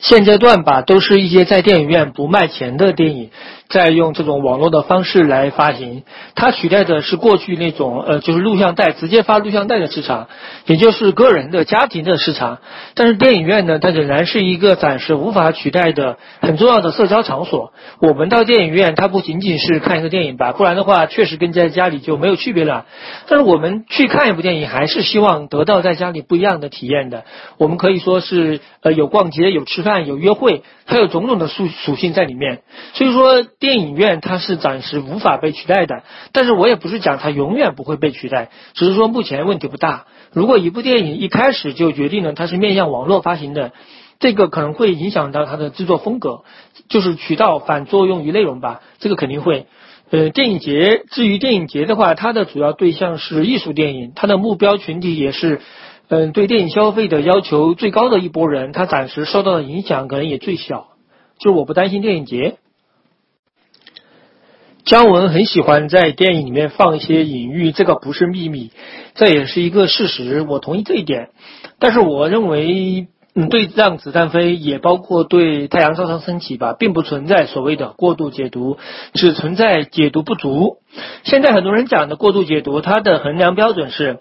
现阶段吧，都是一些在电影院不卖钱的电影，在用这种网络的方式来发行。它取代的是过去那种呃，就是录像带直接发录像带的市场，也就是个人的家庭的市场。但是电影院呢，它仍然是一个暂时无法取代的很重要的社交场所。我们到电影院，它不仅仅是看一个电影吧，不然的话，确实跟在家里就没有区别了。但是我们去看一部电影，还是希望得到在家里不一样的体验的。我们可以说是呃，有逛街，有吃饭。有约会，它有种种的属属性在里面，所以说电影院它是暂时无法被取代的。但是我也不是讲它永远不会被取代，只是说目前问题不大。如果一部电影一开始就决定了它是面向网络发行的，这个可能会影响到它的制作风格，就是渠道反作用于内容吧，这个肯定会。呃，电影节至于电影节的话，它的主要对象是艺术电影，它的目标群体也是。嗯，对电影消费的要求最高的一波人，他暂时受到的影响可能也最小。就是我不担心电影节。姜文很喜欢在电影里面放一些隐喻，这个不是秘密，这也是一个事实，我同意这一点。但是我认为，嗯，对《让子弹飞》也包括对《太阳照常升起》吧，并不存在所谓的过度解读，只存在解读不足。现在很多人讲的过度解读，它的衡量标准是。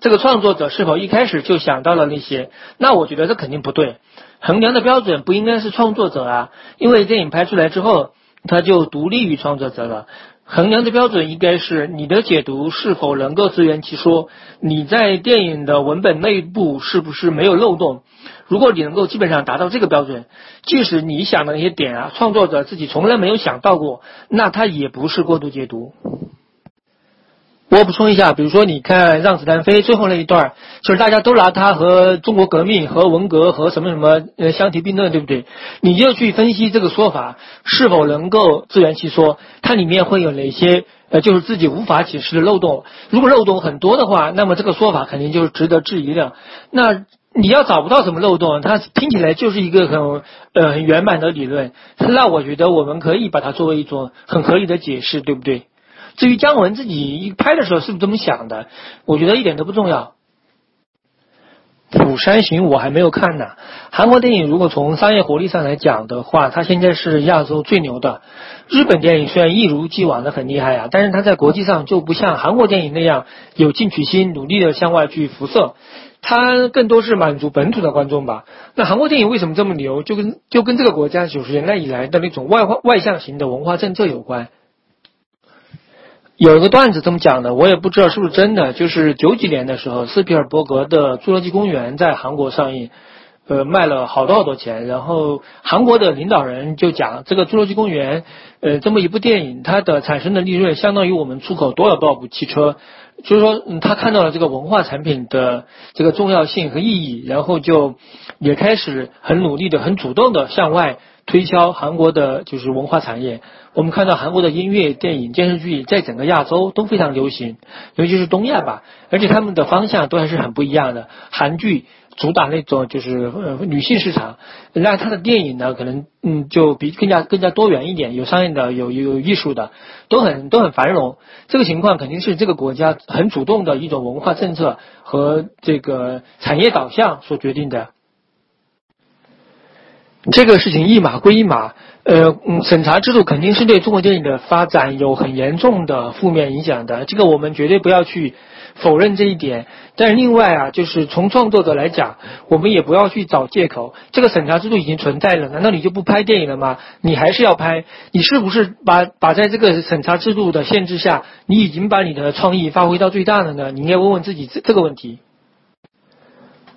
这个创作者是否一开始就想到了那些？那我觉得这肯定不对。衡量的标准不应该是创作者啊，因为电影拍出来之后，它就独立于创作者了。衡量的标准应该是你的解读是否能够自圆其说，你在电影的文本内部是不是没有漏洞？如果你能够基本上达到这个标准，即使你想的那些点啊，创作者自己从来没有想到过，那它也不是过度解读。我补充一下，比如说，你看《让子弹飞》最后那一段，就是大家都拿它和中国革命、和文革、和什么什么呃相提并论，对不对？你就去分析这个说法是否能够自圆其说，它里面会有哪些呃就是自己无法解释的漏洞？如果漏洞很多的话，那么这个说法肯定就是值得质疑的。那你要找不到什么漏洞，它听起来就是一个很呃很圆满的理论，那我觉得我们可以把它作为一种很合理的解释，对不对？至于姜文自己一拍的时候是不是这么想的，我觉得一点都不重要。《釜山行》我还没有看呢。韩国电影如果从商业活力上来讲的话，它现在是亚洲最牛的。日本电影虽然一如既往的很厉害啊，但是它在国际上就不像韩国电影那样有进取心，努力的向外去辐射。它更多是满足本土的观众吧。那韩国电影为什么这么牛？就跟就跟这个国家九十年代以来的那种外外向型的文化政策有关。有一个段子这么讲的，我也不知道是不是真的。就是九几年的时候，斯皮尔伯格的《侏罗纪公园》在韩国上映，呃，卖了好多好多钱。然后韩国的领导人就讲，这个《侏罗纪公园》呃这么一部电影，它的产生的利润相当于我们出口多少多少部汽车。就是说，他看到了这个文化产品的这个重要性和意义，然后就也开始很努力的、很主动的向外推销韩国的就是文化产业。我们看到韩国的音乐、电影、电视剧在整个亚洲都非常流行，尤其是东亚吧，而且他们的方向都还是很不一样的。韩剧主打那种就是呃女性市场，那他的电影呢可能嗯就比更加更加多元一点，有商业的，有有艺术的，都很都很繁荣。这个情况肯定是这个国家很主动的一种文化政策和这个产业导向所决定的。这个事情一码归一码。呃，嗯，审查制度肯定是对中国电影的发展有很严重的负面影响的，这个我们绝对不要去否认这一点。但是另外啊，就是从创作者来讲，我们也不要去找借口。这个审查制度已经存在了，难道你就不拍电影了吗？你还是要拍？你是不是把把在这个审查制度的限制下，你已经把你的创意发挥到最大了呢？你应该问问自己这这个问题。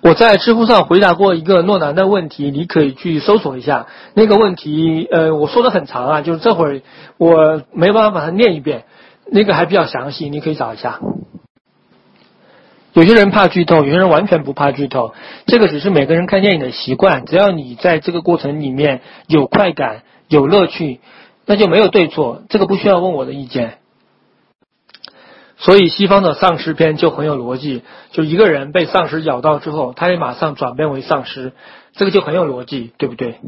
我在知乎上回答过一个诺兰的问题，你可以去搜索一下那个问题。呃，我说的很长啊，就是这会儿我没办法把它念一遍，那个还比较详细，你可以找一下。有些人怕剧透，有些人完全不怕剧透，这个只是每个人看电影的习惯。只要你在这个过程里面有快感、有乐趣，那就没有对错，这个不需要问我的意见。所以西方的丧尸片就很有逻辑，就一个人被丧尸咬到之后，他也马上转变为丧尸，这个就很有逻辑，对不对？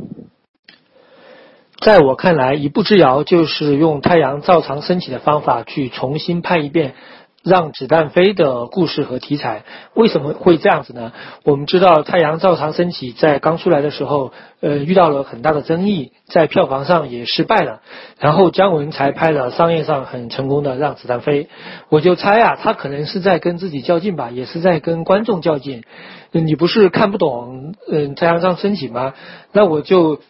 在我看来，一步之遥就是用太阳照常升起的方法去重新拍一遍。让子弹飞的故事和题材为什么会这样子呢？我们知道《太阳照常升起》在刚出来的时候，呃，遇到了很大的争议，在票房上也失败了。然后姜文才拍了商业上很成功的《让子弹飞》。我就猜啊，他可能是在跟自己较劲吧，也是在跟观众较劲。你不是看不懂嗯《太阳照常升起》吗？那我就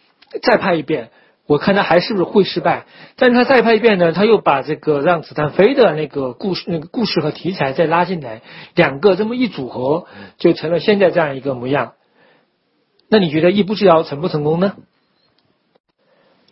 再拍一遍。我看他还是不是会失败，但是他再拍一遍呢，他又把这个让子弹飞的那个故事、那个故事和题材再拉进来，两个这么一组合，就成了现在这样一个模样。那你觉得一步之遥成不成功呢？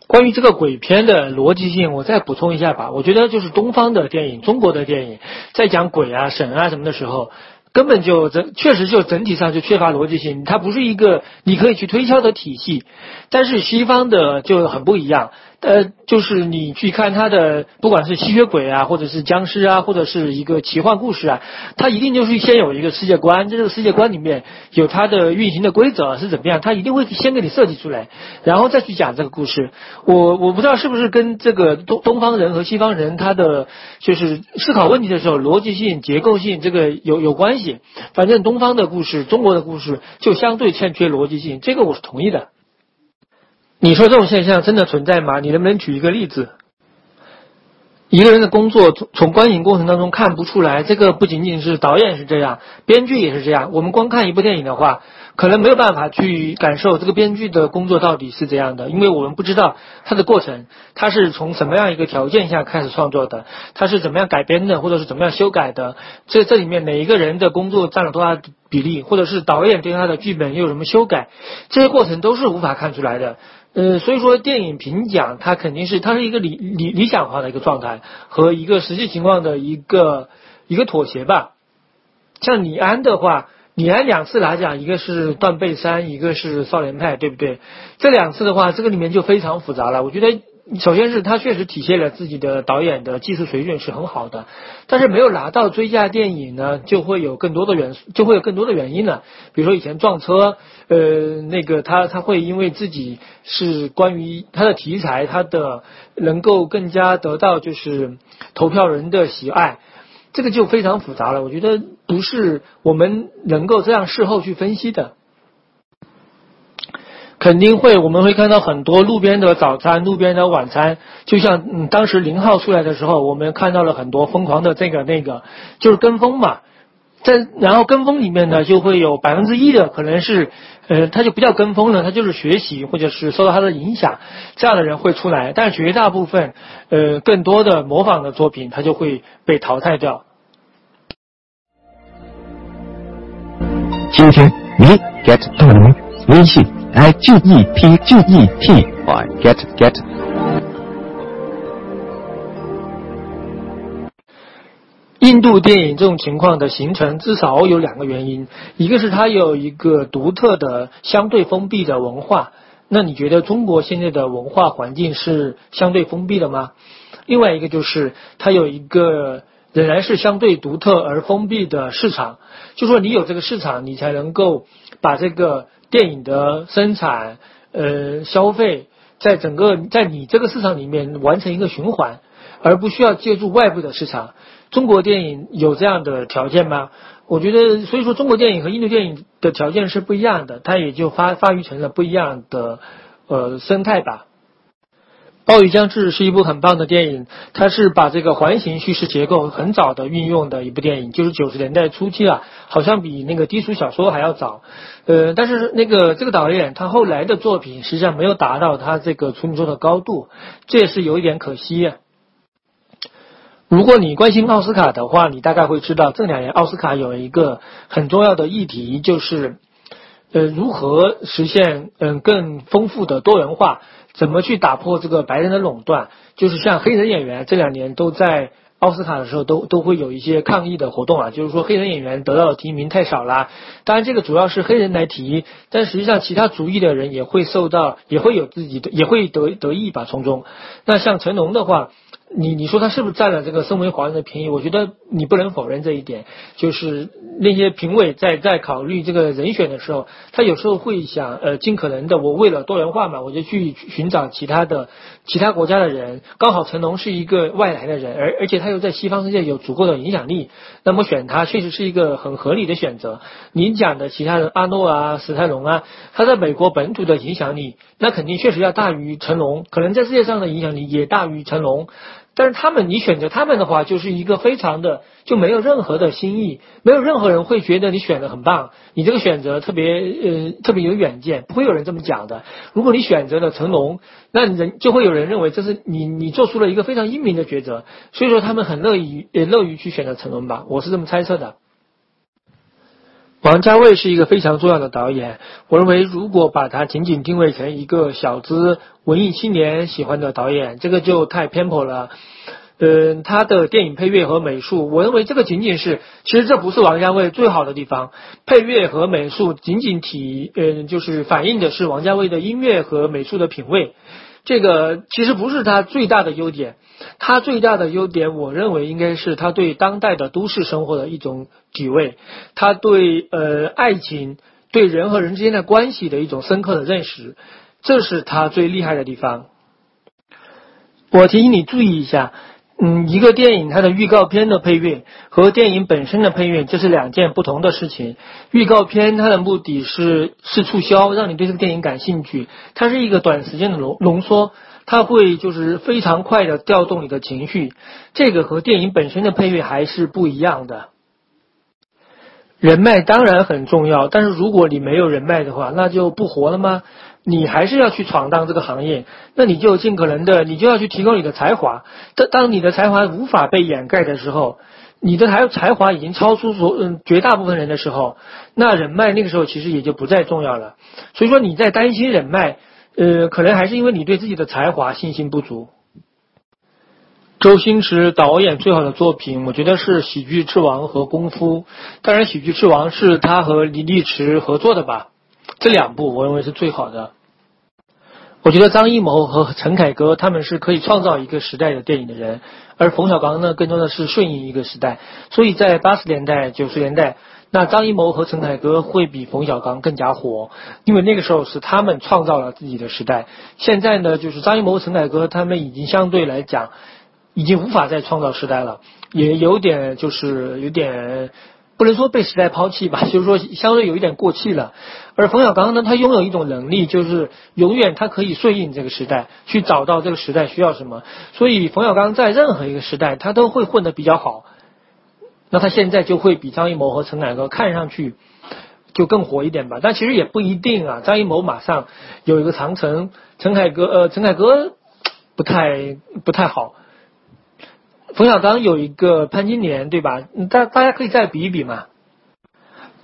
关于这个鬼片的逻辑性，我再补充一下吧。我觉得就是东方的电影、中国的电影在讲鬼啊、神啊什么的时候。根本就整，确实就整体上就缺乏逻辑性，它不是一个你可以去推敲的体系。但是西方的就很不一样。呃，就是你去看他的，不管是吸血鬼啊，或者是僵尸啊，或者是一个奇幻故事啊，他一定就是先有一个世界观，在这个世界观里面有它的运行的规则是怎么样，他一定会先给你设计出来，然后再去讲这个故事。我我不知道是不是跟这个东东方人和西方人他的就是思考问题的时候逻辑性、结构性这个有有关系。反正东方的故事、中国的故事就相对欠缺逻辑性，这个我是同意的。你说这种现象真的存在吗？你能不能举一个例子？一个人的工作从从观影过程当中看不出来，这个不仅仅是导演是这样，编剧也是这样。我们光看一部电影的话，可能没有办法去感受这个编剧的工作到底是怎样的，因为我们不知道他的过程，他是从什么样一个条件下开始创作的，他是怎么样改编的，或者是怎么样修改的。这这里面哪一个人的工作占了多大比例，或者是导演对他的剧本又有什么修改，这些过程都是无法看出来的。呃，所以说电影评奖它肯定是它是一个理理理想化的一个状态和一个实际情况的一个一个妥协吧。像李安的话，李安两次拿奖，一个是断背山，一个是少年派，对不对？这两次的话，这个里面就非常复杂了。我觉得。首先是他确实体现了自己的导演的技术水准是很好的，但是没有拿到最佳电影呢，就会有更多的元素，就会有更多的原因了。比如说以前撞车，呃，那个他他会因为自己是关于他的题材，他的能够更加得到就是投票人的喜爱。这个就非常复杂了。我觉得不是我们能够这样事后去分析的。肯定会，我们会看到很多路边的早餐、路边的晚餐，就像嗯，当时零号出来的时候，我们看到了很多疯狂的这个那个，就是跟风嘛。在然后跟风里面呢，就会有百分之一的可能是，呃，他就不叫跟风了，他就是学习或者是受到他的影响，这样的人会出来，但绝大部分，呃，更多的模仿的作品，他就会被淘汰掉。今天你 get 到了吗？微信。I G E T G E T Y get get。印度电影这种情况的形成，至少有两个原因，一个是它有一个独特的相对封闭的文化。那你觉得中国现在的文化环境是相对封闭的吗？另外一个就是它有一个仍然是相对独特而封闭的市场，就说你有这个市场，你才能够把这个。电影的生产、呃消费，在整个在你这个市场里面完成一个循环，而不需要借助外部的市场。中国电影有这样的条件吗？我觉得，所以说中国电影和印度电影的条件是不一样的，它也就发发育成了不一样的呃生态吧。《暴雨将至》是一部很棒的电影，它是把这个环形叙事结构很早的运用的一部电影，就是九十年代初期啊，好像比那个低俗小说还要早。呃，但是那个这个导演他后来的作品实际上没有达到他这个处女座的高度，这也是有一点可惜。如果你关心奥斯卡的话，你大概会知道这两年奥斯卡有一个很重要的议题，就是呃如何实现嗯更丰富的多元化。怎么去打破这个白人的垄断？就是像黑人演员这两年都在奥斯卡的时候都都会有一些抗议的活动啊，就是说黑人演员得到的提名太少啦。当然这个主要是黑人来提，但实际上其他族裔的人也会受到，也会有自己的，也会得得意吧从中。那像成龙的话。你你说他是不是占了这个身为华人的便宜？我觉得你不能否认这一点。就是那些评委在在考虑这个人选的时候，他有时候会想，呃，尽可能的，我为了多元化嘛，我就去寻找其他的其他国家的人。刚好成龙是一个外来的人，而而且他又在西方世界有足够的影响力，那么选他确实是一个很合理的选择。您讲的其他人，阿诺啊、史泰龙啊，他在美国本土的影响力，那肯定确实要大于成龙，可能在世界上的影响力也大于成龙。但是他们，你选择他们的话，就是一个非常的就没有任何的新意，没有任何人会觉得你选的很棒，你这个选择特别呃特别有远见，不会有人这么讲的。如果你选择了成龙，那人就会有人认为这是你你做出了一个非常英明的抉择，所以说他们很乐意也乐于去选择成龙吧，我是这么猜测的。王家卫是一个非常重要的导演，我认为如果把他仅仅定位成一个小资文艺青年喜欢的导演，这个就太偏颇了。嗯，他的电影配乐和美术，我认为这个仅仅是，其实这不是王家卫最好的地方。配乐和美术仅仅体，嗯，就是反映的是王家卫的音乐和美术的品味。这个其实不是他最大的优点。他最大的优点，我认为应该是他对当代的都市生活的一种体味，他对呃爱情、对人和人之间的关系的一种深刻的认识，这是他最厉害的地方。我提醒你注意一下，嗯，一个电影它的预告片的配乐和电影本身的配乐这是两件不同的事情。预告片它的目的是是促销，让你对这个电影感兴趣，它是一个短时间的浓浓缩。它会就是非常快的调动你的情绪，这个和电影本身的配乐还是不一样的。人脉当然很重要，但是如果你没有人脉的话，那就不活了吗？你还是要去闯荡这个行业，那你就尽可能的，你就要去提高你的才华。当当你的才华无法被掩盖的时候，你的才才华已经超出所嗯绝大部分人的时候，那人脉那个时候其实也就不再重要了。所以说你在担心人脉。呃，可能还是因为你对自己的才华信心不足。周星驰导演最好的作品，我觉得是《喜剧之王》和《功夫》。当然，《喜剧之王》是他和李立驰合作的吧？这两部我认为是最好的。我觉得张艺谋和陈凯歌他们是可以创造一个时代的电影的人，而冯小刚呢，更多的是顺应一个时代。所以在八十年代、九十年代。那张艺谋和陈凯歌会比冯小刚更加火，因为那个时候是他们创造了自己的时代。现在呢，就是张艺谋、陈凯歌他们已经相对来讲，已经无法再创造时代了，也有点就是有点不能说被时代抛弃吧，就是说相对有一点过气了。而冯小刚呢，他拥有一种能力，就是永远他可以顺应这个时代，去找到这个时代需要什么。所以冯小刚在任何一个时代，他都会混得比较好。那他现在就会比张艺谋和陈凯歌看上去就更火一点吧，但其实也不一定啊。张艺谋马上有一个长城，陈凯歌呃陈凯歌不太不太好。冯小刚有一个潘金莲，对吧？大大家可以再比一比嘛。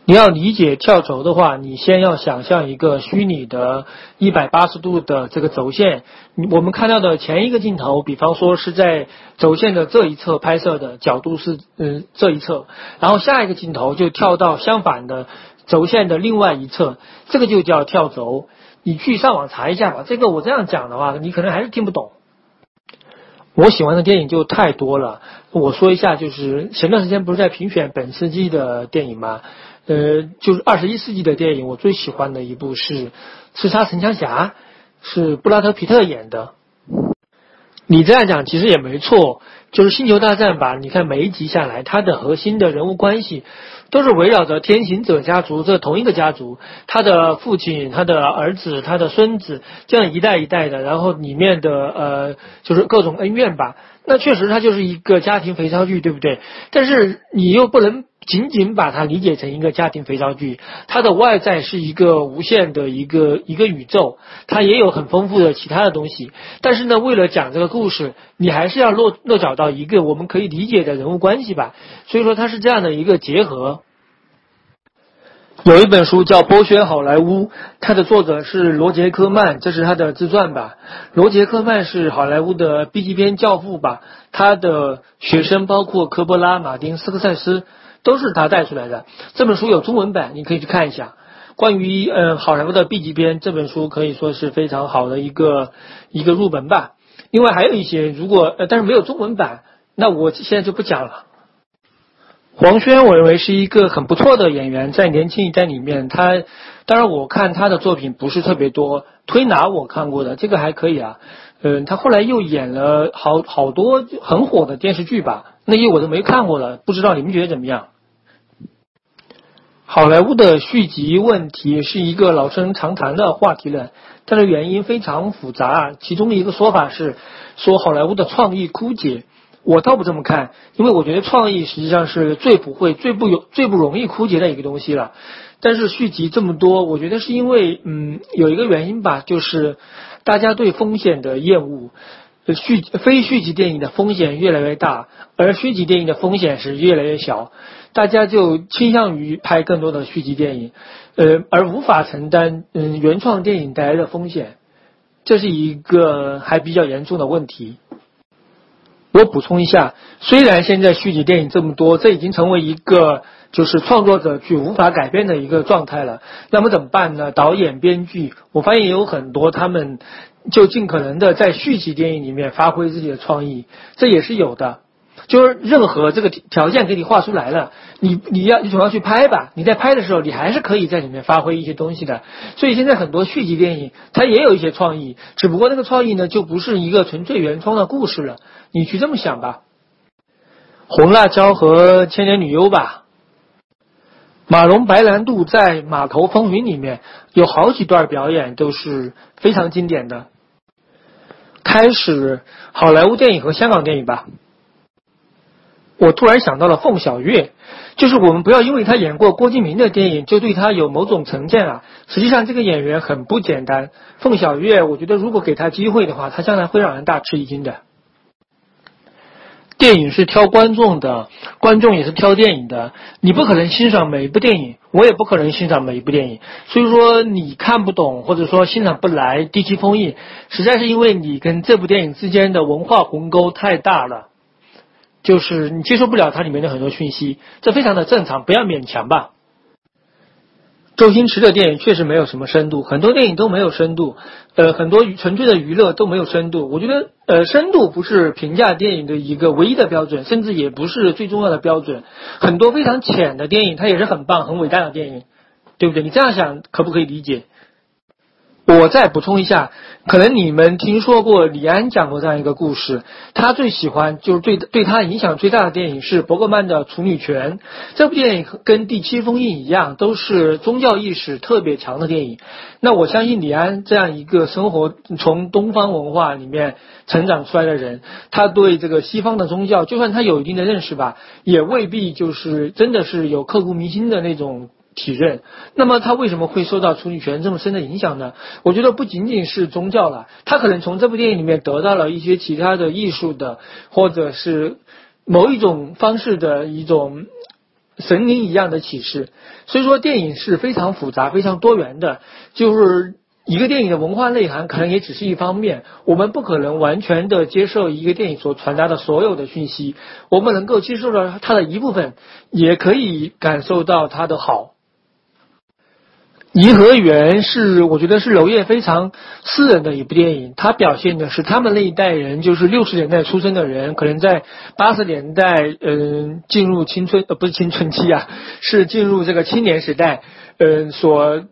你要理解跳轴的话，你先要想象一个虚拟的180度的这个轴线。我们看到的前一个镜头，比方说是在轴线的这一侧拍摄的角度是嗯这一侧，然后下一个镜头就跳到相反的轴线的另外一侧，这个就叫跳轴。你去上网查一下吧。这个我这样讲的话，你可能还是听不懂。我喜欢的电影就太多了。我说一下，就是前段时间不是在评选本世纪的电影吗？呃，就是二十一世纪的电影，我最喜欢的一部是《刺杀神枪侠》，是布拉德皮特演的。你这样讲其实也没错，就是《星球大战》吧？你看每一集下来，它的核心的人物关系都是围绕着天行者家族这同一个家族，他的父亲、他的儿子、他的孙子，这样一代一代的，然后里面的呃，就是各种恩怨吧。那确实，它就是一个家庭肥皂剧，对不对？但是你又不能。仅仅把它理解成一个家庭肥皂剧，它的外在是一个无限的一个一个宇宙，它也有很丰富的其他的东西。但是呢，为了讲这个故事，你还是要落落脚到一个我们可以理解的人物关系吧。所以说，它是这样的一个结合。有一本书叫《剥削好莱坞》，它的作者是罗杰科曼，这是他的自传吧。罗杰科曼是好莱坞的 B 级片教父吧，他的学生包括科波拉、马丁、斯科塞斯。都是他带出来的。这本书有中文版，你可以去看一下。关于嗯好莱坞的 B 级片，这本书可以说是非常好的一个一个入门吧。另外还有一些，如果呃但是没有中文版，那我现在就不讲了。黄轩我认为是一个很不错的演员，在年轻一代里面，他当然我看他的作品不是特别多，推拿我看过的，这个还可以啊。嗯，他后来又演了好好多很火的电视剧吧，那些我都没看过了，不知道你们觉得怎么样？好莱坞的续集问题是一个老生常谈的话题了，它的原因非常复杂。其中一个说法是说好莱坞的创意枯竭，我倒不这么看，因为我觉得创意实际上是最不会、最不有、最不容易枯竭的一个东西了。但是续集这么多，我觉得是因为嗯有一个原因吧，就是大家对风险的厌恶，续非续集电影的风险越来越大，而续集电影的风险是越来越小。大家就倾向于拍更多的续集电影，呃，而无法承担嗯原创电影带来的风险，这是一个还比较严重的问题。我补充一下，虽然现在续集电影这么多，这已经成为一个就是创作者去无法改变的一个状态了。那么怎么办呢？导演、编剧，我发现有很多他们就尽可能的在续集电影里面发挥自己的创意，这也是有的。就是任何这个条件给你画出来了，你你要你总要去拍吧。你在拍的时候，你还是可以在里面发挥一些东西的。所以现在很多续集电影，它也有一些创意，只不过那个创意呢，就不是一个纯粹原创的故事了。你去这么想吧。红辣椒和千年女优吧，马龙白兰度在《码头风云》里面有好几段表演都是非常经典的。开始好莱坞电影和香港电影吧。我突然想到了凤小岳，就是我们不要因为他演过郭敬明的电影就对他有某种成见啊。实际上这个演员很不简单。凤小岳，我觉得如果给他机会的话，他将来会让人大吃一惊的。电影是挑观众的，观众也是挑电影的。你不可能欣赏每一部电影，我也不可能欣赏每一部电影。所以说你看不懂或者说欣赏不来《地气封印》，实在是因为你跟这部电影之间的文化鸿沟太大了。就是你接受不了它里面的很多讯息，这非常的正常，不要勉强吧。周星驰的电影确实没有什么深度，很多电影都没有深度，呃，很多纯粹的娱乐都没有深度。我觉得，呃，深度不是评价电影的一个唯一的标准，甚至也不是最重要的标准。很多非常浅的电影，它也是很棒、很伟大的电影，对不对？你这样想可不可以理解？我再补充一下，可能你们听说过李安讲过这样一个故事，他最喜欢就是对对他影响最大的电影是伯格曼的《处女泉》。这部电影跟《第七封印》一样，都是宗教意识特别强的电影。那我相信李安这样一个生活从东方文化里面成长出来的人，他对这个西方的宗教，就算他有一定的认识吧，也未必就是真的是有刻骨铭心的那种。体认，那么他为什么会受到处女权这么深的影响呢？我觉得不仅仅是宗教了，他可能从这部电影里面得到了一些其他的艺术的，或者是某一种方式的一种神灵一样的启示。所以说，电影是非常复杂、非常多元的。就是一个电影的文化内涵，可能也只是一方面。我们不可能完全的接受一个电影所传达的所有的讯息，我们能够接受到它的一部分，也可以感受到它的好。颐和园是我觉得是娄烨非常私人的一部电影，它表现的是他们那一代人，就是六十年代出生的人，可能在八十年代，嗯，进入青春呃不是青春期啊，是进入这个青年时代，嗯，所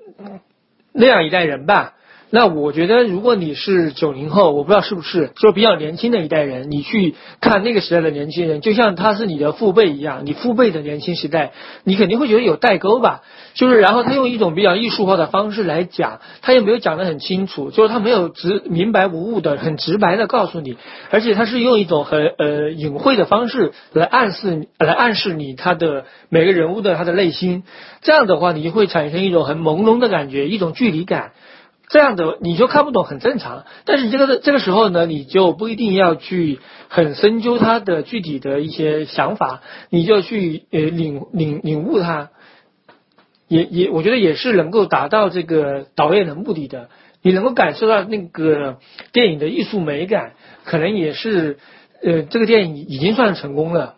那样一代人吧。那我觉得，如果你是九零后，我不知道是不是，就比较年轻的一代人，你去看那个时代的年轻人，就像他是你的父辈一样，你父辈的年轻时代，你肯定会觉得有代沟吧？就是，然后他用一种比较艺术化的方式来讲，他也没有讲得很清楚，就是他没有直明白无误的、很直白的告诉你，而且他是用一种很呃隐晦的方式来暗示、来暗示你他的每个人物的他的内心，这样的话，你就会产生一种很朦胧的感觉，一种距离感。这样的你就看不懂，很正常。但是你这个这个时候呢，你就不一定要去很深究他的具体的一些想法，你就去呃领领领悟他，也也我觉得也是能够达到这个导演的目的的。你能够感受到那个电影的艺术美感，可能也是呃这个电影已经算成功了。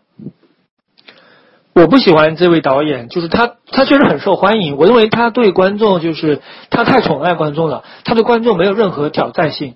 我不喜欢这位导演，就是他，他确实很受欢迎。我认为他对观众就是他太宠爱观众了，他对观众没有任何挑战性。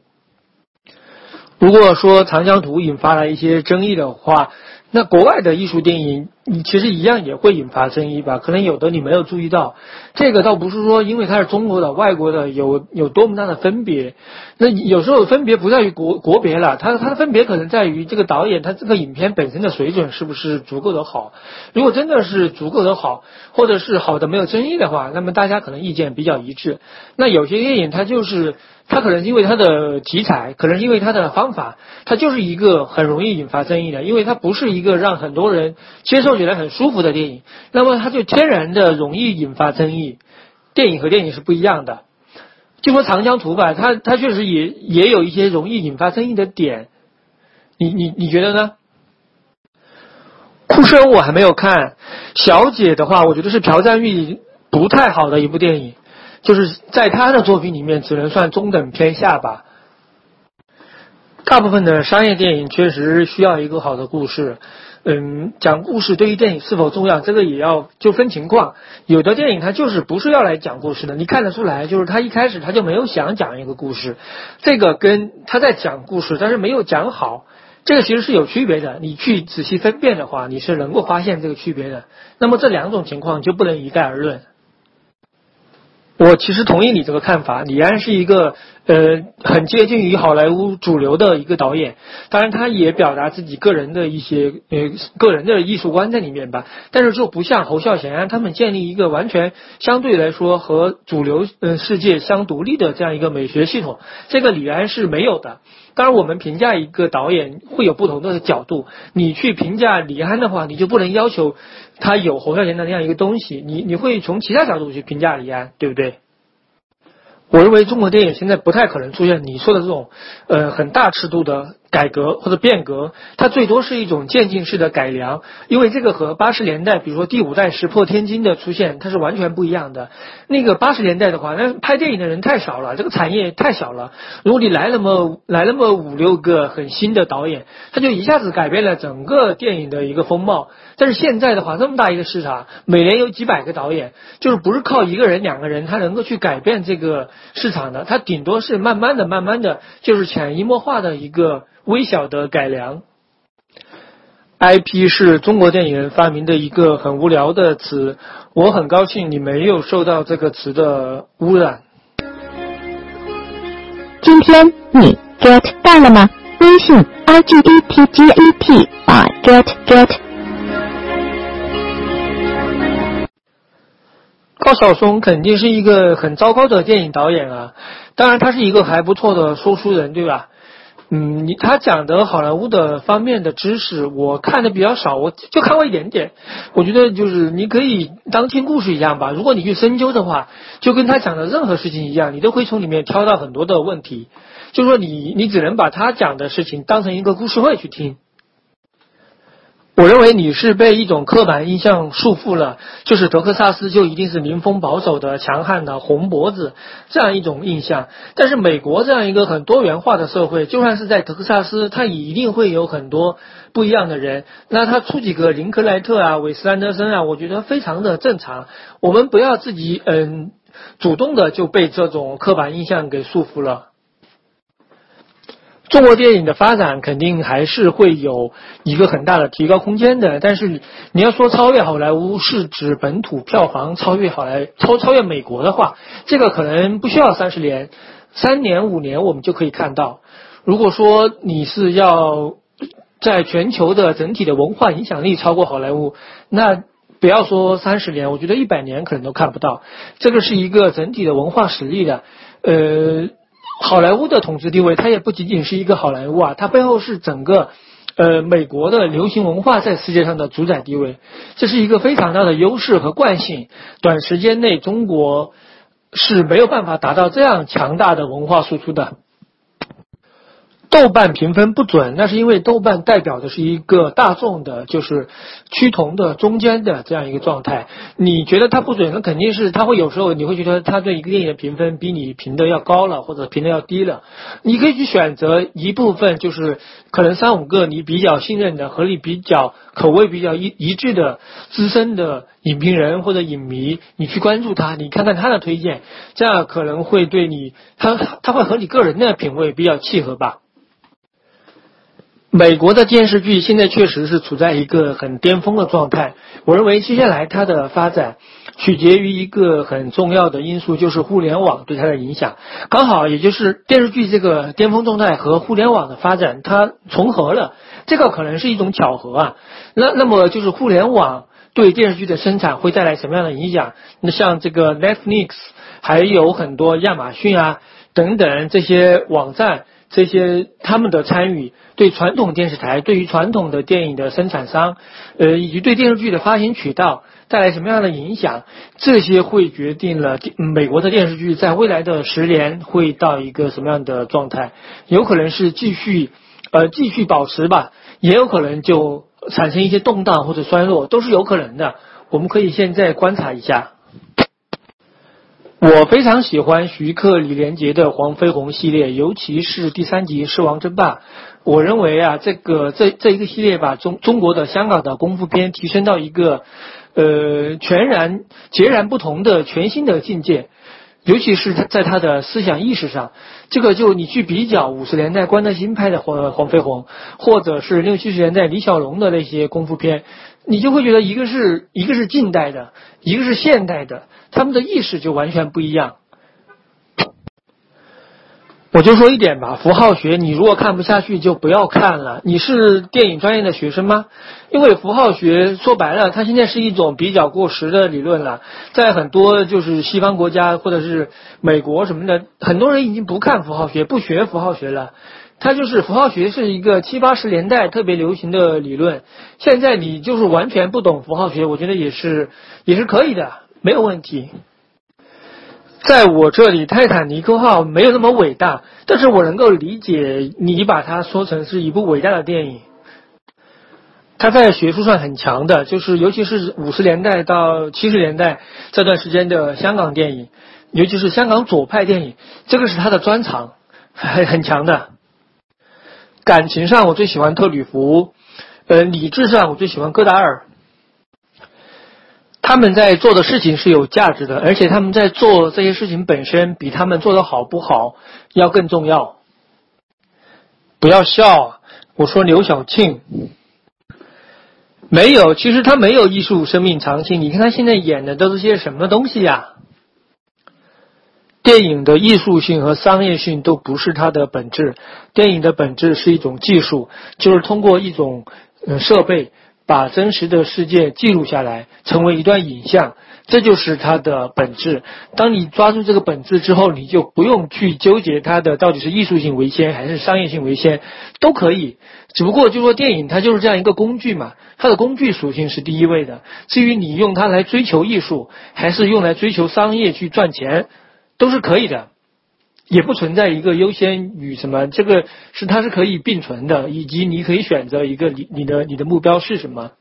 如果说《长江图》引发了一些争议的话，那国外的艺术电影，你其实一样也会引发争议吧？可能有的你没有注意到，这个倒不是说因为它是中国的、外国的有 *laughs* 有多么大的分别。那有时候分别不在于国国别了，它它的分别可能在于这个导演他这个影片本身的水准是不是足够的好。如果真的是足够的好，或者是好的没有争议的话，那么大家可能意见比较一致。那有些电影它就是。它可能因为它的题材，可能因为它的方法，它就是一个很容易引发争议的，因为它不是一个让很多人接受起来很舒服的电影，那么它就天然的容易引发争议。电影和电影是不一样的，就说《长江图》吧，它它确实也也有一些容易引发争议的点，你你你觉得呢？哭声我还没有看，小姐的话，我觉得是朴赞玉不太好的一部电影。就是在他的作品里面，只能算中等偏下吧。大部分的商业电影确实需要一个好的故事，嗯，讲故事对于电影是否重要，这个也要就分情况。有的电影它就是不是要来讲故事的，你看得出来，就是他一开始他就没有想讲一个故事，这个跟他在讲故事，但是没有讲好，这个其实是有区别的。你去仔细分辨的话，你是能够发现这个区别的。那么这两种情况就不能一概而论。我其实同意你这个看法，李安是一个呃很接近于好莱坞主流的一个导演，当然他也表达自己个人的一些呃个人的艺术观在里面吧，但是就不像侯孝贤他们建立一个完全相对来说和主流呃世界相独立的这样一个美学系统，这个李安是没有的。当然我们评价一个导演会有不同的角度，你去评价李安的话，你就不能要求。他有侯孝贤的那样一个东西，你你会从其他角度去评价李安，对不对？我认为中国电影现在不太可能出现你说的这种，呃，很大尺度的改革或者变革，它最多是一种渐进式的改良，因为这个和八十年代，比如说第五代石破天惊的出现，它是完全不一样的。那个八十年代的话，那拍电影的人太少了，这个产业太小了。如果你来那么来那么五六个很新的导演，他就一下子改变了整个电影的一个风貌。但是现在的话，这么大一个市场，每年有几百个导演，就是不是靠一个人、两个人，他能够去改变这个市场的，他顶多是慢慢的、慢慢的，就是潜移默化的一个微小的改良。IP 是中国电影人发明的一个很无聊的词，我很高兴你没有受到这个词的污染。今天你 get 到了吗？微信 r g e t g e t by get get。高晓松肯定是一个很糟糕的电影导演啊，当然他是一个还不错的说书人，对吧？嗯，你他讲的好莱坞的方面的知识，我看的比较少，我就看过一点点。我觉得就是你可以当听故事一样吧。如果你去深究的话，就跟他讲的任何事情一样，你都会从里面挑到很多的问题。就说你你只能把他讲的事情当成一个故事会去听。我认为你是被一种刻板印象束缚了，就是德克萨斯就一定是民风保守的、强悍的、红脖子这样一种印象。但是美国这样一个很多元化的社会，就算是在德克萨斯，它也一定会有很多不一样的人。那他出几个林克莱特啊、韦斯安德森啊，我觉得非常的正常。我们不要自己嗯主动的就被这种刻板印象给束缚了。中国电影的发展肯定还是会有一个很大的提高空间的，但是你要说超越好莱坞，是指本土票房超越好莱超超越美国的话，这个可能不需要三十年，三年五年我们就可以看到。如果说你是要在全球的整体的文化影响力超过好莱坞，那不要说三十年，我觉得一百年可能都看不到。这个是一个整体的文化实力的，呃。好莱坞的统治地位，它也不仅仅是一个好莱坞啊，它背后是整个，呃，美国的流行文化在世界上的主宰地位，这是一个非常大的优势和惯性。短时间内，中国是没有办法达到这样强大的文化输出的。豆瓣评分不准，那是因为豆瓣代表的是一个大众的，就是趋同的中间的这样一个状态。你觉得它不准，那肯定是它会有时候你会觉得它对一个电影的评分比你评的要高了，或者评的要低了。你可以去选择一部分，就是可能三五个你比较信任的、和你比较口味比较一一致的资深的影评人或者影迷，你去关注他，你看看他的推荐，这样可能会对你，他他会和你个人的品味比较契合吧。美国的电视剧现在确实是处在一个很巅峰的状态。我认为接下来它的发展取决于一个很重要的因素，就是互联网对它的影响。刚好也就是电视剧这个巅峰状态和互联网的发展它重合了，这个可能是一种巧合啊。那那么就是互联网对电视剧的生产会带来什么样的影响？那像这个 Netflix，还有很多亚马逊啊等等这些网站。这些他们的参与，对传统电视台、对于传统的电影的生产商，呃，以及对电视剧的发行渠道带来什么样的影响？这些会决定了美国的电视剧在未来的十年会到一个什么样的状态？有可能是继续，呃，继续保持吧，也有可能就产生一些动荡或者衰落，都是有可能的。我们可以现在观察一下。我非常喜欢徐克、李连杰的黄飞鸿系列，尤其是第三集《狮王争霸》。我认为啊，这个这这一个系列把中中国的、香港的功夫片提升到一个呃全然截然不同的全新的境界，尤其是在他的思想意识上，这个就你去比较五十年代关德兴拍的黄黄飞鸿，或者是六七十年代李小龙的那些功夫片，你就会觉得一个是一个是近代的，一个是现代的。他们的意识就完全不一样。我就说一点吧，符号学你如果看不下去就不要看了。你是电影专业的学生吗？因为符号学说白了，它现在是一种比较过时的理论了，在很多就是西方国家或者是美国什么的，很多人已经不看符号学，不学符号学了。它就是符号学是一个七八十年代特别流行的理论，现在你就是完全不懂符号学，我觉得也是也是可以的。没有问题，在我这里，泰坦尼克号没有那么伟大，但是我能够理解你把它说成是一部伟大的电影。它在学术上很强的，就是尤其是五十年代到七十年代这段时间的香港电影，尤其是香港左派电影，这个是他的专长，很很强的。感情上，我最喜欢特吕弗；呃，理智上，我最喜欢戈达尔。他们在做的事情是有价值的，而且他们在做这些事情本身比他们做的好不好要更重要。不要笑，我说刘晓庆没有，其实他没有艺术生命长青。你看他现在演的都是些什么东西呀？电影的艺术性和商业性都不是它的本质，电影的本质是一种技术，就是通过一种呃设备把真实的世界记录下来，成为一段影像，这就是它的本质。当你抓住这个本质之后，你就不用去纠结它的到底是艺术性为先还是商业性为先，都可以。只不过就说电影它就是这样一个工具嘛，它的工具属性是第一位的。至于你用它来追求艺术，还是用来追求商业去赚钱。都是可以的，也不存在一个优先与什么，这个是它是可以并存的，以及你可以选择一个你你的你的目标是什么。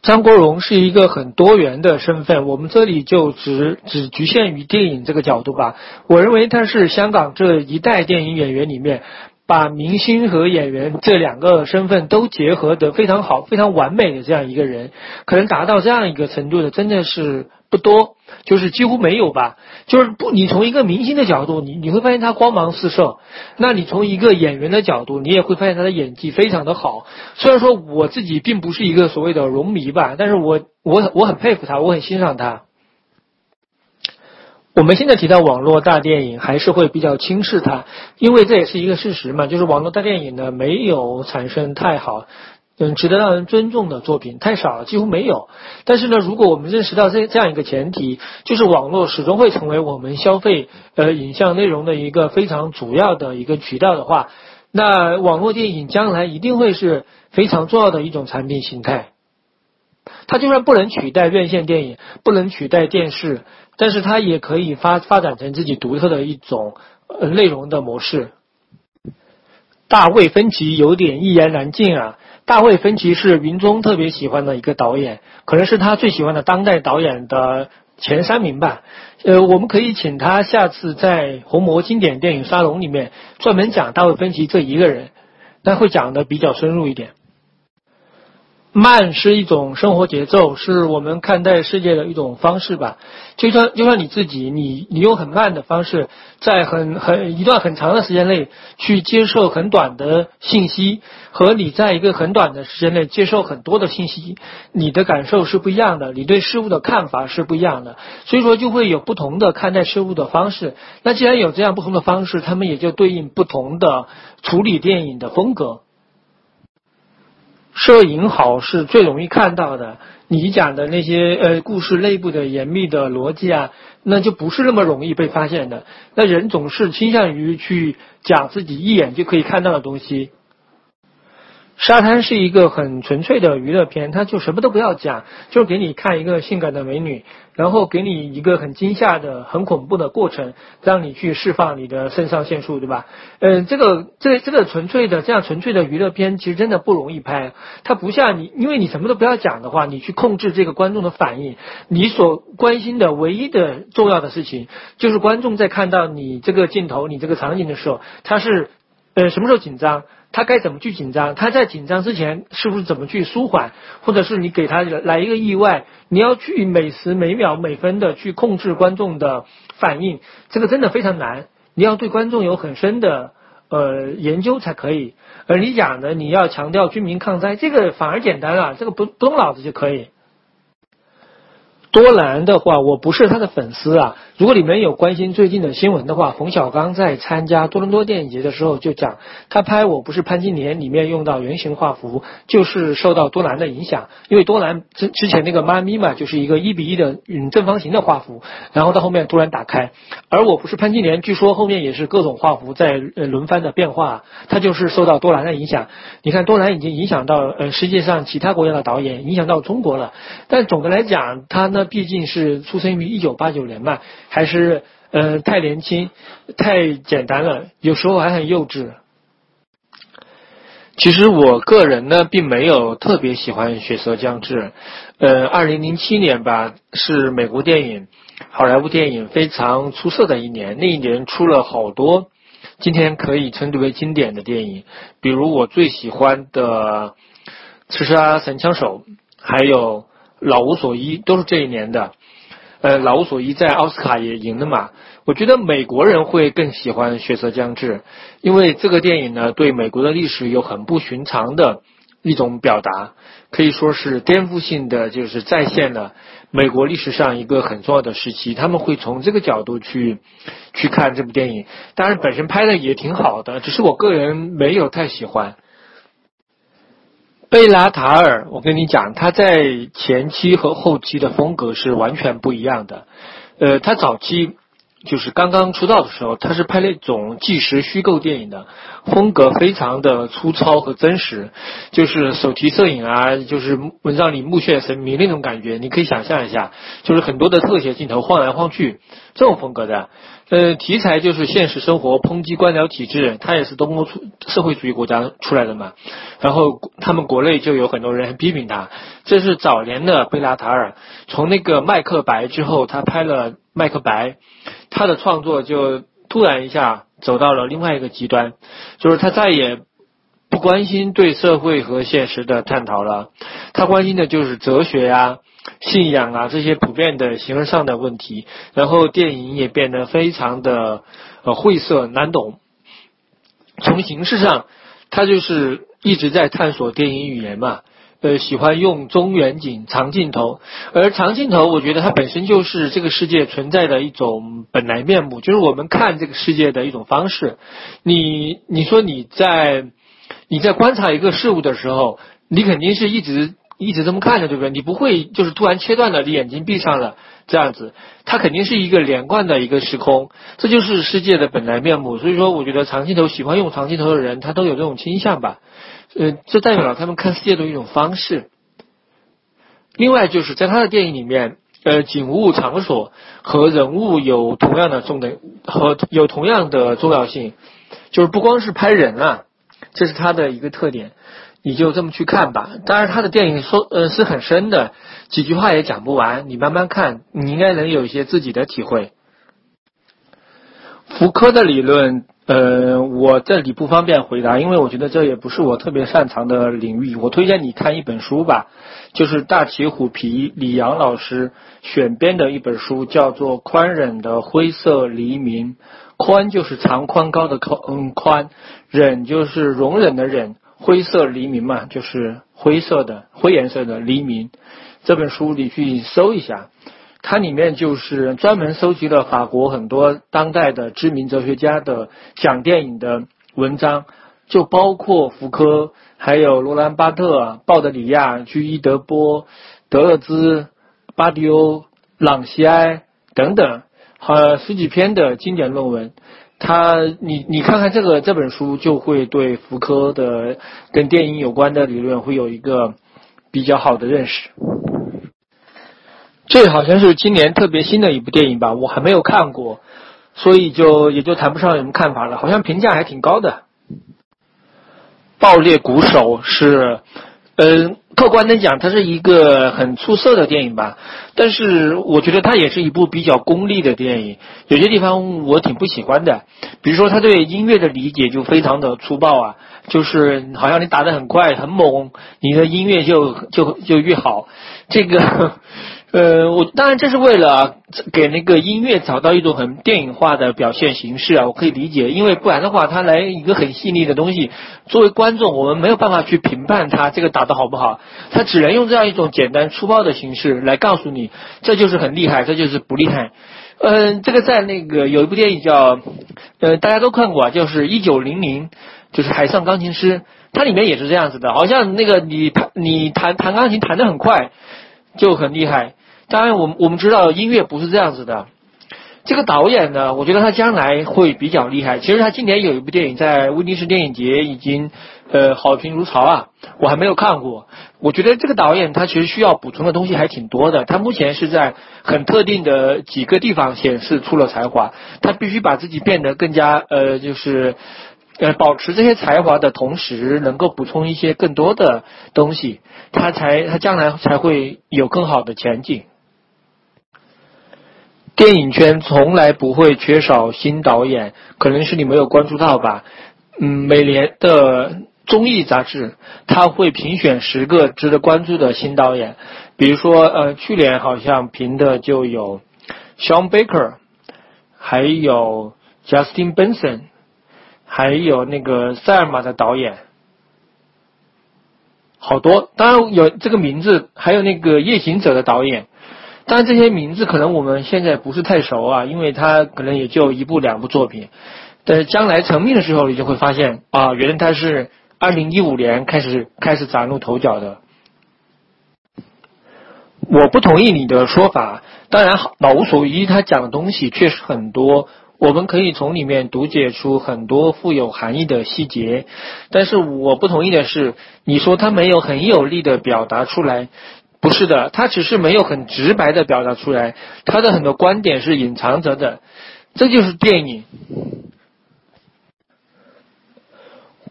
张国荣是一个很多元的身份，我们这里就只只局限于电影这个角度吧。我认为他是香港这一代电影演员里面，把明星和演员这两个身份都结合得非常好、非常完美的这样一个人，可能达到这样一个程度的，真的是不多。就是几乎没有吧，就是不，你从一个明星的角度，你你会发现他光芒四射；那你从一个演员的角度，你也会发现他的演技非常的好。虽然说我自己并不是一个所谓的荣迷吧，但是我我我很佩服他，我很欣赏他。我们现在提到网络大电影，还是会比较轻视它，因为这也是一个事实嘛，就是网络大电影呢没有产生太好。嗯，值得让人尊重的作品太少了，几乎没有。但是呢，如果我们认识到这这样一个前提，就是网络始终会成为我们消费呃影像内容的一个非常主要的一个渠道的话，那网络电影将来一定会是非常重要的一种产品形态。它就算不能取代院线电影，不能取代电视，但是它也可以发发展成自己独特的一种呃内容的模式。大卫芬奇有点一言难尽啊。大卫芬奇是云中特别喜欢的一个导演，可能是他最喜欢的当代导演的前三名吧。呃，我们可以请他下次在红魔经典电影沙龙里面专门讲大卫芬奇这一个人，那会讲的比较深入一点。慢是一种生活节奏，是我们看待世界的一种方式吧。就算就算你自己，你你用很慢的方式，在很很一段很长的时间内去接受很短的信息，和你在一个很短的时间内接受很多的信息，你的感受是不一样的，你对事物的看法是不一样的。所以说就会有不同的看待事物的方式。那既然有这样不同的方式，他们也就对应不同的处理电影的风格。摄影好是最容易看到的，你讲的那些呃故事内部的严密的逻辑啊，那就不是那么容易被发现的。那人总是倾向于去讲自己一眼就可以看到的东西。沙滩是一个很纯粹的娱乐片，它就什么都不要讲，就给你看一个性感的美女，然后给你一个很惊吓的、很恐怖的过程，让你去释放你的肾上腺素，对吧？嗯，这个、这、这个纯粹的这样纯粹的娱乐片，其实真的不容易拍。它不像你，因为你什么都不要讲的话，你去控制这个观众的反应，你所关心的唯一的重要的事情，就是观众在看到你这个镜头、你这个场景的时候，他是呃什么时候紧张？他该怎么去紧张？他在紧张之前是不是怎么去舒缓？或者是你给他来一个意外，你要去每时每秒每分的去控制观众的反应，这个真的非常难。你要对观众有很深的呃研究才可以。而你讲的你要强调军民抗灾，这个反而简单了，这个不不动脑子就可以。多兰的话，我不是他的粉丝啊。如果你们有关心最近的新闻的话，冯小刚在参加多伦多电影节的时候就讲，他拍《我不是潘金莲》里面用到圆形画幅，就是受到多兰的影响。因为多兰之之前那个妈咪嘛，就是一个一比一的嗯正方形的画幅，然后到后面突然打开。而我不是潘金莲，据说后面也是各种画幅在呃轮番的变化，他就是受到多兰的影响。你看多兰已经影响到呃世界上其他国家的导演，影响到中国了。但总的来讲，他呢。那毕竟是出生于一九八九年嘛，还是呃太年轻，太简单了，有时候还很幼稚。其实我个人呢，并没有特别喜欢《血色将至》。呃，二零零七年吧，是美国电影、好莱坞电影非常出色的一年。那一年出了好多今天可以称之为经典的电影，比如我最喜欢的《刺杀神枪手》，还有。老无所依都是这一年的，呃，老无所依在奥斯卡也赢了嘛。我觉得美国人会更喜欢《血色将至》，因为这个电影呢，对美国的历史有很不寻常的一种表达，可以说是颠覆性的，就是再现了美国历史上一个很重要的时期。他们会从这个角度去去看这部电影，当然本身拍的也挺好的，只是我个人没有太喜欢。贝拉塔尔，我跟你讲，他在前期和后期的风格是完全不一样的。呃，他早期。就是刚刚出道的时候，他是拍那种纪实虚构电影的，风格非常的粗糙和真实，就是手提摄影啊，就是让你目眩神迷那种感觉。你可以想象一下，就是很多的特写镜头晃来晃去，这种风格的。呃，题材就是现实生活抨击官僚体制，他也是东欧出社会主义国家出来的嘛。然后他们国内就有很多人批评他，这是早年的贝拉塔尔。从那个麦克白之后，他拍了麦克白。他的创作就突然一下走到了另外一个极端，就是他再也不关心对社会和现实的探讨了，他关心的就是哲学呀、信仰啊这些普遍的形而上的问题，然后电影也变得非常的呃晦涩难懂。从形式上，他就是一直在探索电影语言嘛。呃，喜欢用中远景、长镜头，而长镜头，我觉得它本身就是这个世界存在的一种本来面目，就是我们看这个世界的一种方式。你你说你在你在观察一个事物的时候，你肯定是一直一直这么看着，对不对？你不会就是突然切断了，你眼睛闭上了这样子，它肯定是一个连贯的一个时空，这就是世界的本来面目。所以说，我觉得长镜头喜欢用长镜头的人，他都有这种倾向吧。呃，这代表了他们看世界的一种方式。另外，就是在他的电影里面，呃，景物、场所和人物有同样的重的和有同样的重要性。就是不光是拍人啊，这是他的一个特点。你就这么去看吧。当然，他的电影说呃是很深的，几句话也讲不完。你慢慢看，你应该能有一些自己的体会。福柯的理论。呃，我这里不方便回答，因为我觉得这也不是我特别擅长的领域。我推荐你看一本书吧，就是大旗虎皮李阳老师选编的一本书，叫做《宽忍的灰色黎明》。宽就是长宽高的宽，嗯，宽忍就是容忍的忍，灰色黎明嘛，就是灰色的灰颜色的黎明。这本书你去搜一下。它里面就是专门收集了法国很多当代的知名哲学家的讲电影的文章，就包括福柯，还有罗兰巴特、鲍德里亚、居伊德波、德勒兹、巴迪欧、朗西埃等等，呃十几篇的经典论文。他，你你看看这个这本书，就会对福柯的跟电影有关的理论会有一个比较好的认识。这好像是今年特别新的一部电影吧，我还没有看过，所以就也就谈不上什么看法了。好像评价还挺高的。爆裂鼓手是，嗯，客观的讲，它是一个很出色的电影吧。但是我觉得它也是一部比较功利的电影，有些地方我挺不喜欢的。比如说他对音乐的理解就非常的粗暴啊，就是好像你打的很快很猛，你的音乐就就就越好。这个。呃，我当然这是为了给那个音乐找到一种很电影化的表现形式啊，我可以理解，因为不然的话，他来一个很细腻的东西，作为观众，我们没有办法去评判他这个打的好不好，他只能用这样一种简单粗暴的形式来告诉你，这就是很厉害，这就是不厉害。嗯，这个在那个有一部电影叫，呃，大家都看过啊，就是一九零零，就是《海上钢琴师》，它里面也是这样子的，好像那个你弹你弹弹钢琴弹得很快，就很厉害。当然，我们我们知道音乐不是这样子的。这个导演呢，我觉得他将来会比较厉害。其实他今年有一部电影在威尼斯电影节已经呃好评如潮啊，我还没有看过。我觉得这个导演他其实需要补充的东西还挺多的。他目前是在很特定的几个地方显示出了才华，他必须把自己变得更加呃就是呃保持这些才华的同时，能够补充一些更多的东西，他才他将来才会有更好的前景。电影圈从来不会缺少新导演，可能是你没有关注到吧？嗯，每年的综艺杂志，他会评选十个值得关注的新导演。比如说，呃，去年好像评的就有 Sean Baker，还有 Justin Benson，还有那个塞尔玛的导演。好多。当然有这个名字，还有那个《夜行者》的导演。当然这些名字可能我们现在不是太熟啊，因为他可能也就一部两部作品。但是将来成名的时候，你就会发现啊，原来他是二零一五年开始开始崭露头角的。我不同意你的说法，当然老无所依，他讲的东西确实很多，我们可以从里面读解出很多富有含义的细节。但是我不同意的是，你说他没有很有力的表达出来，不是的，他只是没有很直白的表达出来，他的很多观点是隐藏着的，这就是电影。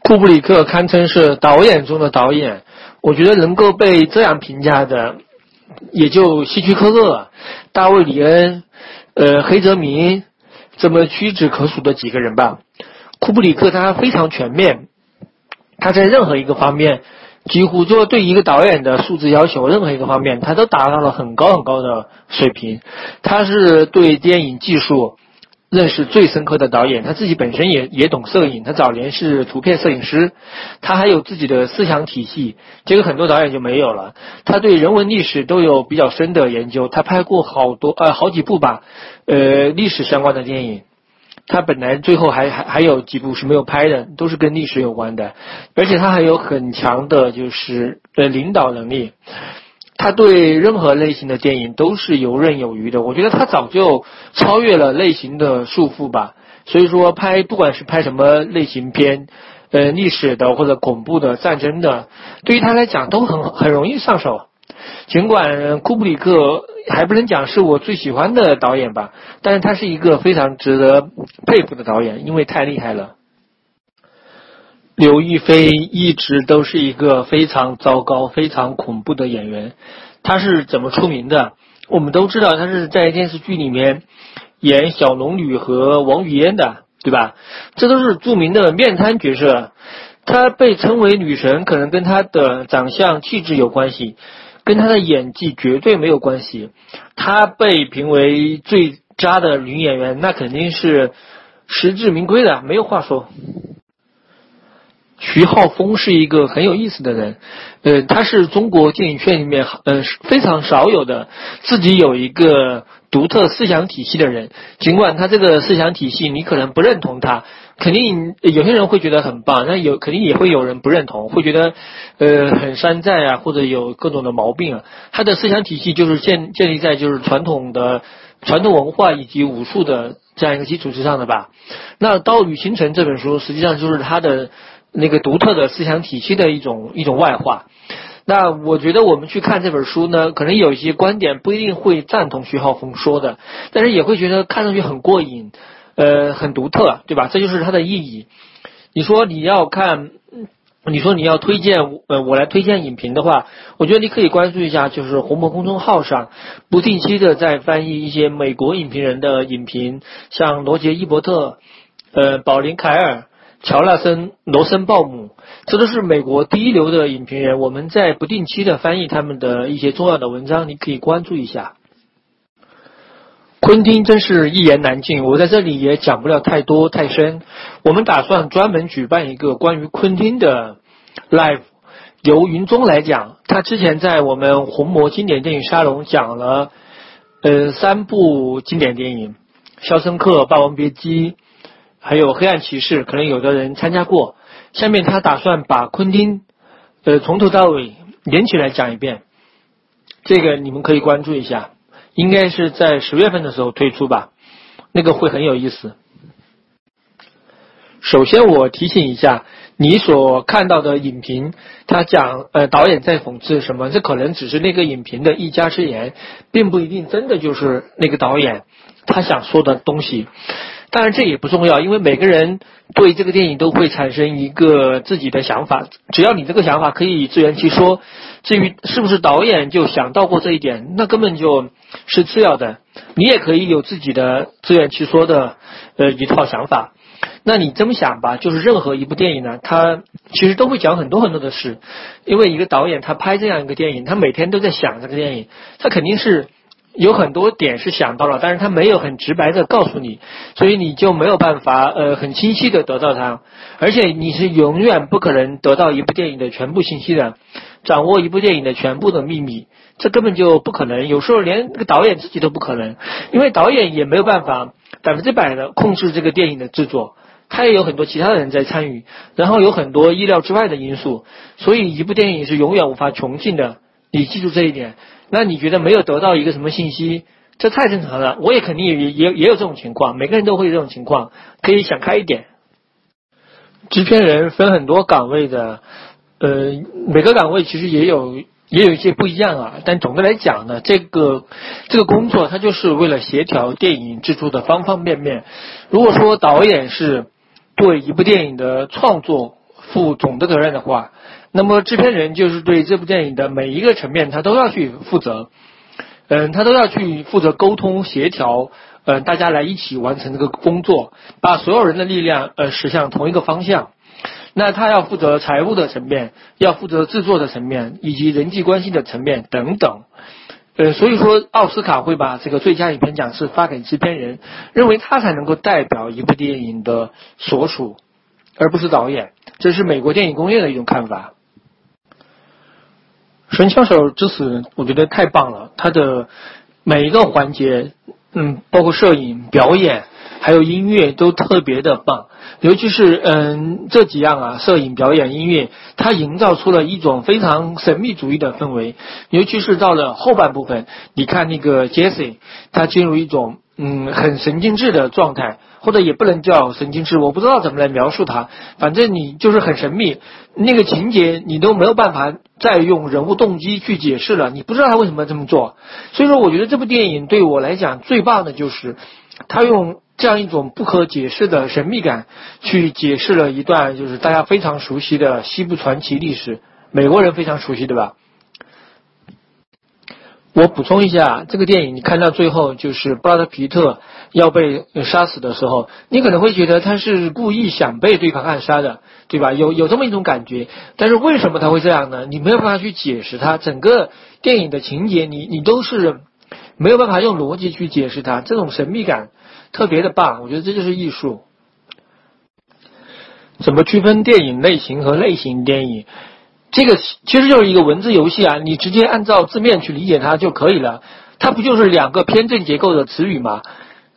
库布里克堪称是导演中的导演，我觉得能够被这样评价的，也就希区柯克、大卫·里恩、呃黑泽明这么屈指可数的几个人吧。库布里克他非常全面，他在任何一个方面，几乎就对一个导演的素质要求，任何一个方面，他都达到了很高很高的水平。他是对电影技术。认识最深刻的导演，他自己本身也也懂摄影，他早年是图片摄影师，他还有自己的思想体系，这个很多导演就没有了。他对人文历史都有比较深的研究，他拍过好多呃好几部吧，呃历史相关的电影。他本来最后还还还有几部是没有拍的，都是跟历史有关的，而且他还有很强的就是呃领导能力。他对任何类型的电影都是游刃有余的，我觉得他早就超越了类型的束缚吧。所以说，拍不管是拍什么类型片，呃，历史的或者恐怖的、战争的，对于他来讲都很很容易上手。尽管库布里克还不能讲是我最喜欢的导演吧，但是他是一个非常值得佩服的导演，因为太厉害了。刘亦菲一直都是一个非常糟糕、非常恐怖的演员。她是怎么出名的？我们都知道，她是在电视剧里面演小龙女和王语嫣的，对吧？这都是著名的面瘫角色。她被称为女神，可能跟她的长相、气质有关系，跟她的演技绝对没有关系。她被评为最渣的女演员，那肯定是实至名归的，没有话说。徐浩峰是一个很有意思的人，呃，他是中国电影圈里面呃非常少有的自己有一个独特思想体系的人。尽管他这个思想体系你可能不认同他，肯定有些人会觉得很棒，那有肯定也会有人不认同，会觉得呃很山寨啊，或者有各种的毛病啊。他的思想体系就是建建立在就是传统的传统文化以及武术的这样一个基础之上的吧。那《刀与星辰》这本书实际上就是他的。那个独特的思想体系的一种一种外化，那我觉得我们去看这本书呢，可能有一些观点不一定会赞同徐浩峰说的，但是也会觉得看上去很过瘾，呃，很独特，对吧？这就是它的意义。你说你要看，你说你要推荐，呃，我来推荐影评的话，我觉得你可以关注一下，就是红魔公众号上不定期的在翻译一些美国影评人的影评，像罗杰伊伯特，呃，宝林凯尔。乔纳森·罗森鲍姆，这都是美国第一流的影评人。我们在不定期的翻译他们的一些重要的文章，你可以关注一下。昆汀真是一言难尽，我在这里也讲不了太多太深。我们打算专门举办一个关于昆汀的 live，由云中来讲。他之前在我们红魔经典电影沙龙讲了，呃，三部经典电影，《肖申克》《霸王别姬》。还有黑暗骑士，可能有的人参加过。下面他打算把昆汀，呃，从头到尾连起来讲一遍。这个你们可以关注一下，应该是在十月份的时候推出吧，那个会很有意思。首先我提醒一下，你所看到的影评，他讲呃导演在讽刺什么，这可能只是那个影评的一家之言，并不一定真的就是那个导演他想说的东西。当然这也不重要，因为每个人对这个电影都会产生一个自己的想法。只要你这个想法可以自圆其说，至于是不是导演就想到过这一点，那根本就是次要的。你也可以有自己的自圆其说的呃一套想法。那你这么想吧，就是任何一部电影呢，它其实都会讲很多很多的事，因为一个导演他拍这样一个电影，他每天都在想这个电影，他肯定是。有很多点是想到了，但是他没有很直白的告诉你，所以你就没有办法呃很清晰的得到它，而且你是永远不可能得到一部电影的全部信息的。掌握一部电影的全部的秘密，这根本就不可能。有时候连那个导演自己都不可能，因为导演也没有办法百分之百的控制这个电影的制作，他也有很多其他的人在参与，然后有很多意料之外的因素，所以一部电影是永远无法穷尽的。你记住这一点。那你觉得没有得到一个什么信息？这太正常了。我也肯定也也也有这种情况，每个人都会有这种情况，可以想开一点。制片人分很多岗位的，呃，每个岗位其实也有也有一些不一样啊。但总的来讲呢，这个这个工作它就是为了协调电影制作的方方面面。如果说导演是对一部电影的创作负总的责任的话，那么制片人就是对这部电影的每一个层面他都要去负责，嗯，他都要去负责沟通协调。嗯，大家来一起完成这个工作，把所有人的力量呃驶向同一个方向。那他要负责财务的层面，要负责制作的层面，以及人际关系的层面等等。呃，所以说奥斯卡会把这个最佳影片奖是发给制片人，认为他才能够代表一部电影的所属，而不是导演。这是美国电影工业的一种看法。《神枪手之死》我觉得太棒了，它的每一个环节。嗯，包括摄影、表演，还有音乐都特别的棒，尤其是嗯这几样啊，摄影、表演、音乐，它营造出了一种非常神秘主义的氛围。尤其是到了后半部分，你看那个 Jesse，他进入一种嗯很神经质的状态。或者也不能叫神经质，我不知道怎么来描述它。反正你就是很神秘，那个情节你都没有办法再用人物动机去解释了，你不知道他为什么这么做。所以说，我觉得这部电影对我来讲最棒的就是，他用这样一种不可解释的神秘感去解释了一段就是大家非常熟悉的西部传奇历史，美国人非常熟悉，对吧？我补充一下，这个电影你看到最后，就是布拉德皮特要被杀死的时候，你可能会觉得他是故意想被对方暗杀的，对吧？有有这么一种感觉。但是为什么他会这样呢？你没有办法去解释它。整个电影的情节，你你都是没有办法用逻辑去解释它。这种神秘感特别的棒，我觉得这就是艺术。怎么区分电影类型和类型电影？这个其实就是一个文字游戏啊，你直接按照字面去理解它就可以了。它不就是两个偏正结构的词语吗？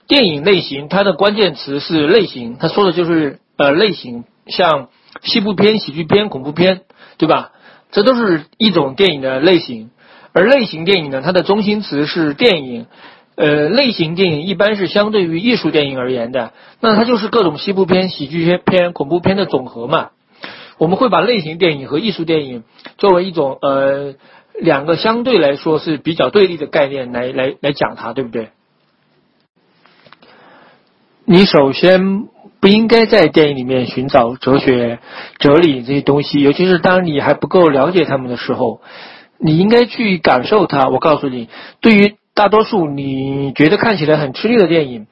电影类型它的关键词是类型，它说的就是呃类型，像西部片、喜剧片、恐怖片，对吧？这都是一种电影的类型。而类型电影呢，它的中心词是电影。呃，类型电影一般是相对于艺术电影而言的，那它就是各种西部片、喜剧片、恐怖片的总和嘛。我们会把类型电影和艺术电影作为一种呃两个相对来说是比较对立的概念来来来讲它，对不对？你首先不应该在电影里面寻找哲学、哲理这些东西，尤其是当你还不够了解他们的时候，你应该去感受它。我告诉你，对于大多数你觉得看起来很吃力的电影、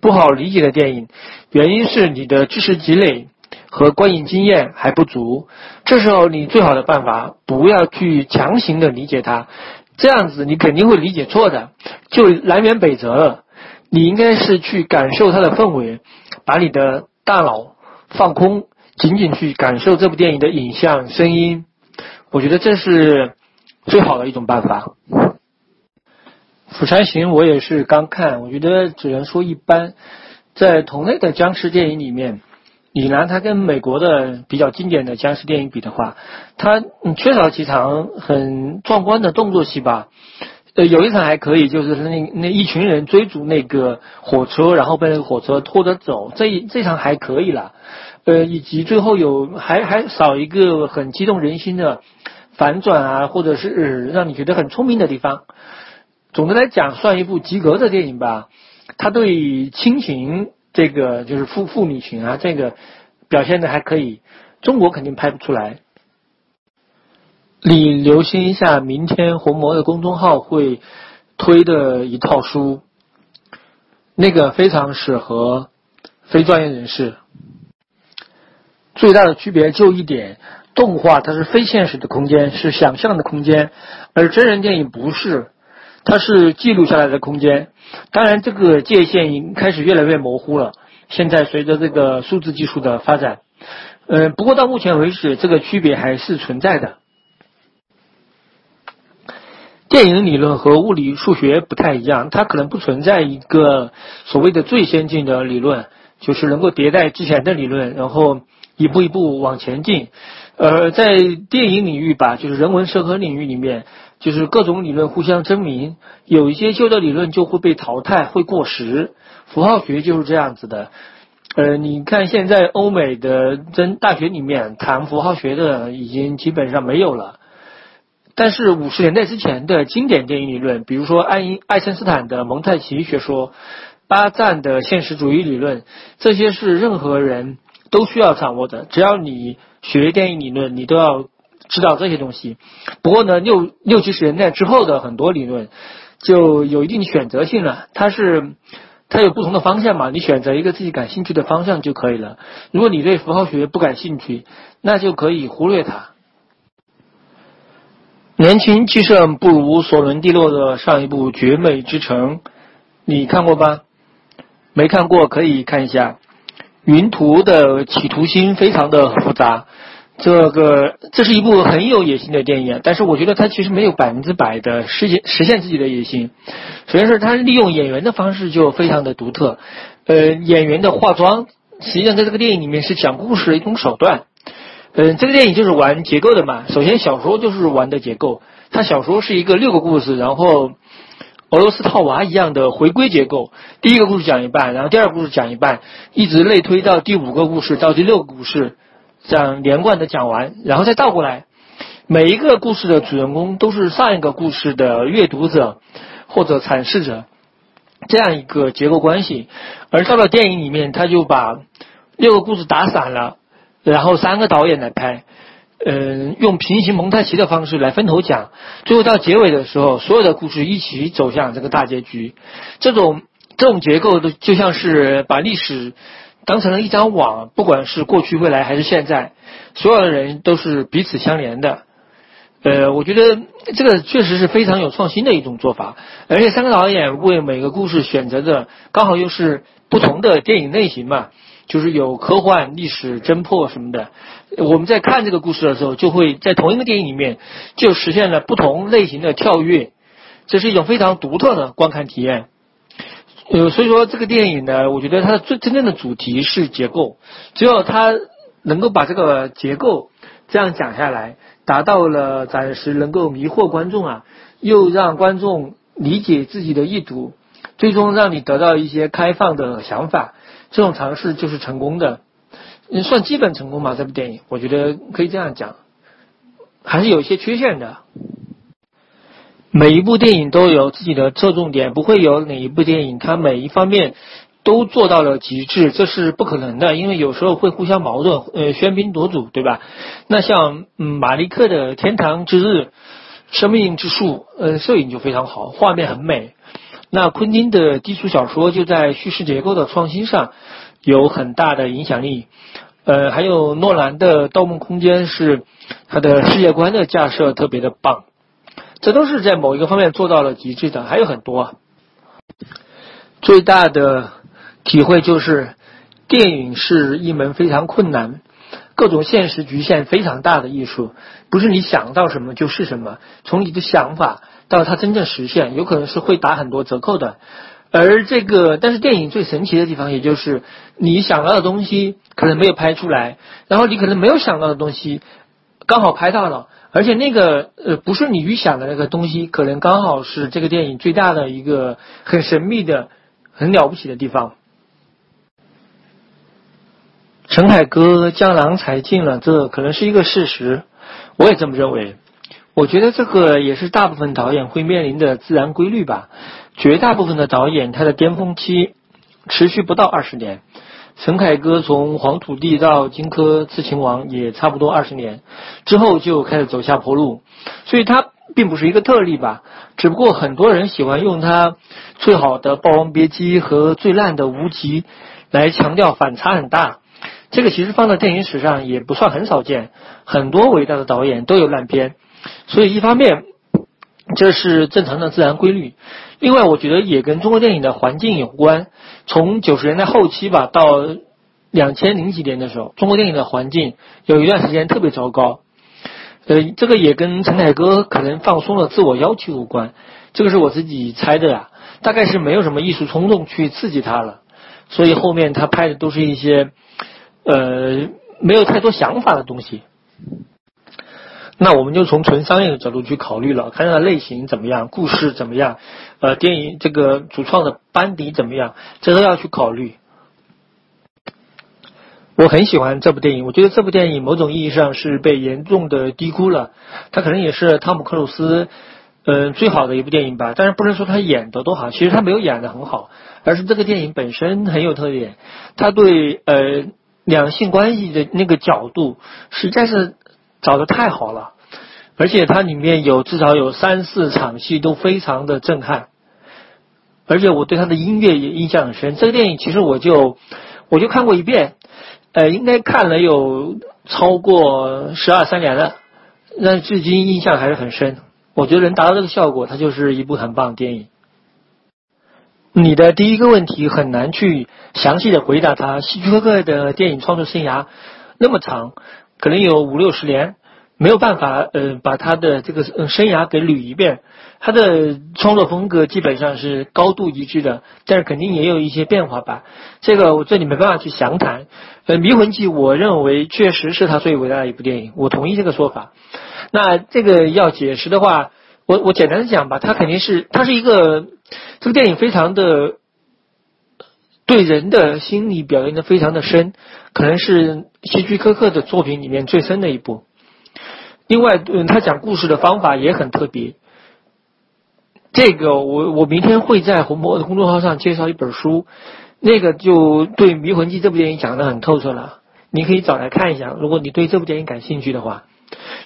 不好理解的电影，原因是你的知识积累。和观影经验还不足，这时候你最好的办法不要去强行的理解它，这样子你肯定会理解错的，就南辕北辙了。你应该是去感受它的氛围，把你的大脑放空，仅仅去感受这部电影的影像、声音。我觉得这是最好的一种办法。《釜山行》我也是刚看，我觉得只能说一般，在同类的僵尸电影里面。你拿它跟美国的比较经典的僵尸电影比的话，它缺少几场很壮观的动作戏吧？呃，有一场还可以，就是那那一群人追逐那个火车，然后被那个火车拖着走，这这场还可以了。呃，以及最后有还还少一个很激动人心的反转啊，或者是让你觉得很聪明的地方。总的来讲，算一部及格的电影吧。它对亲情。这个就是妇妇女群啊，这个表现的还可以，中国肯定拍不出来。你留心一下，明天红魔的公众号会推的一套书，那个非常适合非专业人士。最大的区别就一点，动画它是非现实的空间，是想象的空间，而真人电影不是。它是记录下来的空间，当然这个界限已经开始越来越模糊了。现在随着这个数字技术的发展，嗯，不过到目前为止，这个区别还是存在的。电影理论和物理数学不太一样，它可能不存在一个所谓的最先进的理论，就是能够迭代之前的理论，然后一步一步往前进。呃，在电影领域吧，就是人文社科领域里面，就是各种理论互相争鸣，有一些旧的理论就会被淘汰，会过时。符号学就是这样子的。呃，你看现在欧美的真大学里面谈符号学的已经基本上没有了。但是五十年代之前的经典电影理论，比如说爱因爱森斯坦的蒙太奇学说、巴赞的现实主义理论，这些是任何人都需要掌握的。只要你学电影理论，你都要知道这些东西。不过呢，六六七十年代之后的很多理论就有一定选择性了，它是它有不同的方向嘛，你选择一个自己感兴趣的方向就可以了。如果你对符号学不感兴趣，那就可以忽略它。年轻气盛不如索伦蒂洛的上一部《绝美之城》，你看过吧？没看过可以看一下。云图的企图心非常的复杂，这个这是一部很有野心的电影，但是我觉得它其实没有百分之百的实现实现自己的野心。首先是它利用演员的方式就非常的独特，呃，演员的化妆实际上在这个电影里面是讲故事的一种手段。嗯，这个电影就是玩结构的嘛。首先，小说就是玩的结构。它小说是一个六个故事，然后俄罗斯套娃一样的回归结构。第一个故事讲一半，然后第二个故事讲一半，一直类推到第五个故事到第六个故事，这样连贯的讲完，然后再倒过来。每一个故事的主人公都是上一个故事的阅读者或者阐释者，这样一个结构关系。而到了电影里面，他就把六个故事打散了。然后三个导演来拍，嗯，用平行蒙太奇的方式来分头讲，最后到结尾的时候，所有的故事一起走向这个大结局。这种这种结构的就像是把历史当成了一张网，不管是过去、未来还是现在，所有的人都是彼此相连的。呃，我觉得这个确实是非常有创新的一种做法，而且三个导演为每个故事选择的刚好又是不同的电影类型嘛。就是有科幻、历史、侦破什么的，我们在看这个故事的时候，就会在同一个电影里面就实现了不同类型的跳跃，这是一种非常独特的观看体验。呃，所以说这个电影呢，我觉得它的最真正的主题是结构，只有它能够把这个结构这样讲下来，达到了暂时能够迷惑观众啊，又让观众理解自己的意图，最终让你得到一些开放的想法。这种尝试就是成功的，算基本成功吧。这部电影，我觉得可以这样讲，还是有一些缺陷的。每一部电影都有自己的侧重点，不会有哪一部电影它每一方面都做到了极致，这是不可能的，因为有时候会互相矛盾，呃，喧宾夺主，对吧？那像嗯，马利克的《天堂之日》《生命之树》，呃，摄影就非常好，画面很美。那昆汀的低俗小说就在叙事结构的创新上有很大的影响力，呃，还有诺兰的《盗梦空间》是他的世界观的架设特别的棒，这都是在某一个方面做到了极致的，还有很多。最大的体会就是，电影是一门非常困难、各种现实局限非常大的艺术，不是你想到什么就是什么，从你的想法。到它真正实现，有可能是会打很多折扣的。而这个，但是电影最神奇的地方，也就是你想到的东西可能没有拍出来，然后你可能没有想到的东西刚好拍到了，而且那个呃不是你预想的那个东西，可能刚好是这个电影最大的一个很神秘的、很了不起的地方。陈凯歌江郎才尽了，这可能是一个事实，我也这么认为。我觉得这个也是大部分导演会面临的自然规律吧。绝大部分的导演，他的巅峰期持续不到二十年。陈凯歌从《黄土地》到《荆轲刺秦王》也差不多二十年，之后就开始走下坡路。所以他并不是一个特例吧。只不过很多人喜欢用他最好的《霸王别姬》和最烂的《无极》来强调反差很大。这个其实放在电影史上也不算很少见，很多伟大的导演都有烂片。所以，一方面，这是正常的自然规律；另外，我觉得也跟中国电影的环境有关。从九十年代后期吧，到两千零几年的时候，中国电影的环境有一段时间特别糟糕。呃，这个也跟陈凯歌可能放松了自我要求有关，这个是我自己猜的呀，大概是没有什么艺术冲动去刺激他了，所以后面他拍的都是一些呃没有太多想法的东西。那我们就从纯商业的角度去考虑了，看它的类型怎么样，故事怎么样，呃，电影这个主创的班底怎么样，这都要去考虑。我很喜欢这部电影，我觉得这部电影某种意义上是被严重的低估了，它可能也是汤姆克鲁斯，嗯，最好的一部电影吧。但是不能说他演的多好，其实他没有演的很好，而是这个电影本身很有特点，他对呃两性关系的那个角度实在是。找的太好了，而且它里面有至少有三四场戏都非常的震撼，而且我对他的音乐也印象很深。这个电影其实我就我就看过一遍，呃，应该看了有超过十二三年了，但至今印象还是很深。我觉得能达到这个效果，它就是一部很棒的电影。你的第一个问题很难去详细的回答它。希区柯克的电影创作生涯那么长。可能有五六十年，没有办法，呃，把他的这个生涯给捋一遍。他的创作风格基本上是高度一致的，但是肯定也有一些变化吧。这个我这里没办法去详谈。呃，《迷魂记》我认为确实是他最伟大的一部电影，我同意这个说法。那这个要解释的话，我我简单的讲吧，他肯定是他是一个这个电影非常的。对人的心理表现的非常的深，可能是希区柯克的作品里面最深的一部。另外，嗯，他讲故事的方法也很特别。这个我我明天会在红魔的公众号上介绍一本书，那个就对《迷魂记》这部电影讲的很透彻了，你可以找来看一下。如果你对这部电影感兴趣的话，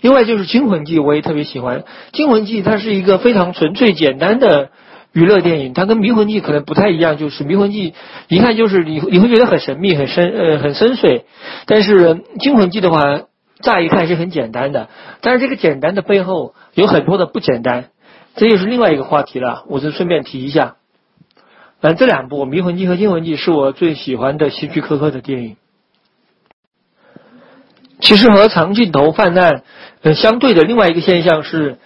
另外就是《惊魂记》，我也特别喜欢。《惊魂记》它是一个非常纯粹简单的。娱乐电影，它跟《迷魂记》可能不太一样，就是《迷魂记》一看就是你你会觉得很神秘、很深呃很深邃，但是《惊魂记》的话，乍一看是很简单的，但是这个简单的背后有很多的不简单，这又是另外一个话题了。我就顺便提一下，正，这两部《迷魂记》和《惊魂记》是我最喜欢的希区柯克的电影。其实和长镜头泛滥呃相对的另外一个现象是。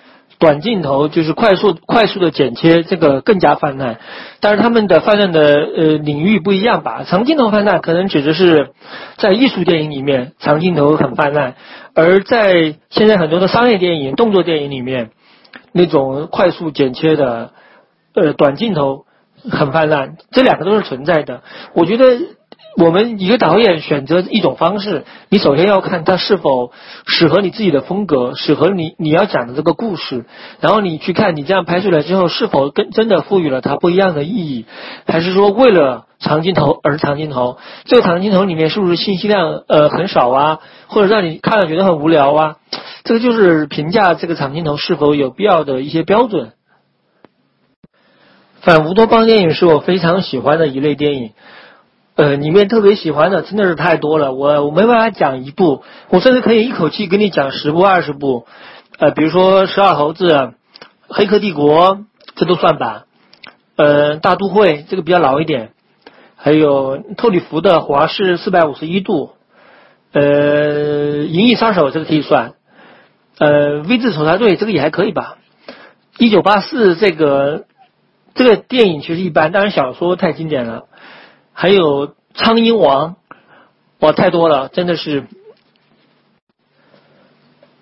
短镜头就是快速快速的剪切，这个更加泛滥，但是他们的泛滥的呃领域不一样吧？长镜头泛滥可能指的是在艺术电影里面长镜头很泛滥，而在现在很多的商业电影、动作电影里面，那种快速剪切的呃短镜头很泛滥，这两个都是存在的。我觉得。我们一个导演选择一种方式，你首先要看他是否适合你自己的风格，适合你你要讲的这个故事，然后你去看你这样拍出来之后是否跟真的赋予了它不一样的意义，还是说为了长镜头而长镜头？这个长镜头里面是不是信息量呃很少啊，或者让你看了觉得很无聊啊？这个就是评价这个长镜头是否有必要的一些标准。反乌托邦电影是我非常喜欢的一类电影。呃，里面特别喜欢的真的是太多了，我我没办法讲一部，我甚至可以一口气给你讲十部二十部，呃，比如说《十二猴子》《黑客帝国》，这都算吧，呃，《大都会》这个比较老一点，还有特里弗的《华氏四百五十一度》，呃，《银翼杀手》这个可以算，呃，《V 字仇杀队》这个也还可以吧，《一九八四》这个这个电影其实一般，但是小说太经典了。还有《苍蝇王》，哇，太多了，真的是。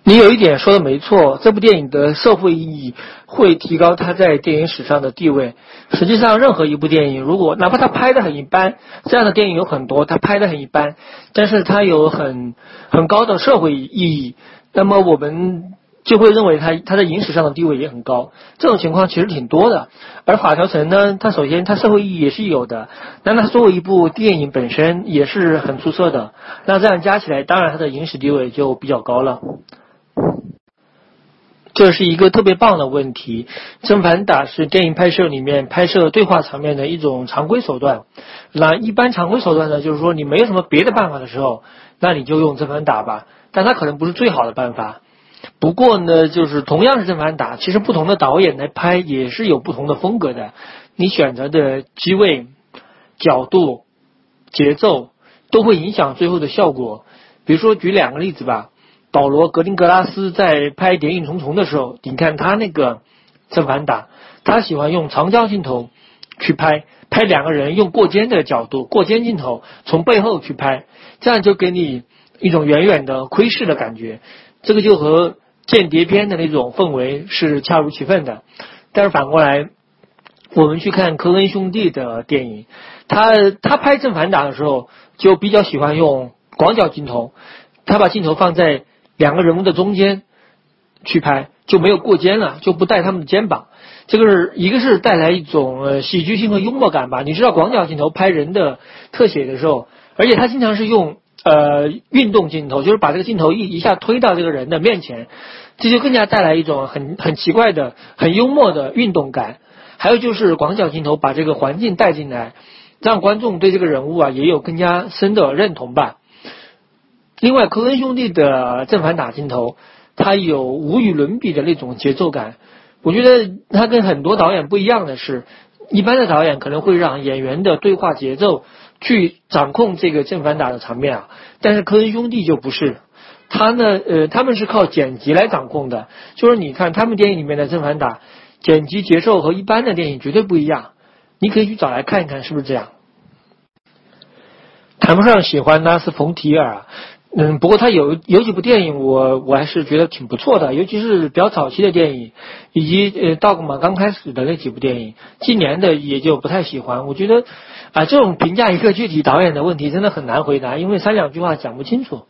你有一点说的没错，这部电影的社会意义会提高它在电影史上的地位。实际上，任何一部电影，如果哪怕它拍的很一般，这样的电影有很多，它拍的很一般，但是它有很很高的社会意义，那么我们。就会认为他他在影史上的地位也很高，这种情况其实挺多的。而法条城呢，它首先它社会意义也是有的，那它作为一部电影本身也是很出色的。那这样加起来，当然它的影史地位就比较高了。这是一个特别棒的问题。正反打是电影拍摄里面拍摄对话场面的一种常规手段。那一般常规手段呢，就是说你没有什么别的办法的时候，那你就用正反打吧。但它可能不是最好的办法。不过呢，就是同样是正反打，其实不同的导演来拍也是有不同的风格的。你选择的机位、角度、节奏都会影响最后的效果。比如说举两个例子吧，保罗·格林格拉斯在拍《谍影重重》的时候，你看他那个《正反打》，他喜欢用长焦镜头去拍，拍两个人用过肩的角度，过肩镜头从背后去拍，这样就给你一种远远的窥视的感觉。这个就和间谍片的那种氛围是恰如其分的。但是反过来，我们去看科恩兄弟的电影，他他拍正反打的时候就比较喜欢用广角镜头，他把镜头放在两个人物的中间去拍，就没有过肩了，就不带他们的肩膀。这个是一个是带来一种呃喜剧性和幽默感吧。你知道广角镜头拍人的特写的时候，而且他经常是用呃运动镜头，就是把这个镜头一一下推到这个人的面前，这就更加带来一种很很奇怪的、很幽默的运动感。还有就是广角镜头把这个环境带进来，让观众对这个人物啊也有更加深的认同吧。另外，科恩兄弟的正反打镜头，它有无与伦比的那种节奏感。我觉得他跟很多导演不一样的是，一般的导演可能会让演员的对话节奏去掌控这个正反打的场面啊，但是科恩兄弟就不是，他呢，呃，他们是靠剪辑来掌控的。就是你看他们电影里面的正反打，剪辑节奏和一般的电影绝对不一样。你可以去找来看一看，是不是这样？谈不上喜欢拉斯冯提尔。嗯，不过他有有几部电影，我我还是觉得挺不错的，尤其是比较早期的电影，以及呃道格玛刚开始的那几部电影，近年的也就不太喜欢。我觉得啊，这种评价一个具体导演的问题真的很难回答，因为三两句话讲不清楚。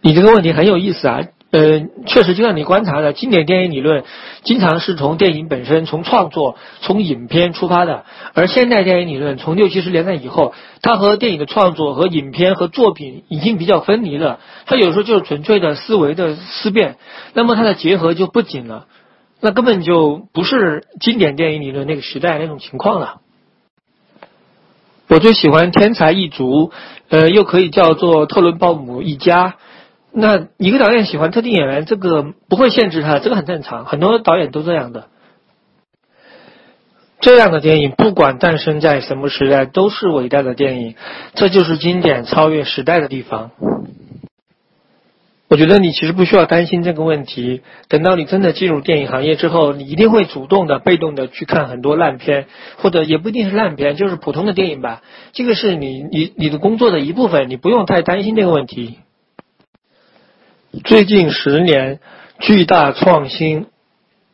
你这个问题很有意思啊。呃，确实，就像你观察的，经典电影理论经常是从电影本身、从创作、从影片出发的；而现代电影理论从六七十年代以后，它和电影的创作、和影片、和作品已经比较分离了。它有时候就是纯粹的思维的思辨，那么它的结合就不紧了，那根本就不是经典电影理论那个时代那种情况了。我最喜欢天才一族，呃，又可以叫做特伦鲍姆一家。那一个导演喜欢特定演员，这个不会限制他，这个很正常，很多导演都这样的。这样的电影不管诞生在什么时代，都是伟大的电影，这就是经典超越时代的地方。我觉得你其实不需要担心这个问题。等到你真的进入电影行业之后，你一定会主动的、被动的去看很多烂片，或者也不一定是烂片，就是普通的电影吧。这个是你你你的工作的一部分，你不用太担心这个问题。最近十年巨大创新，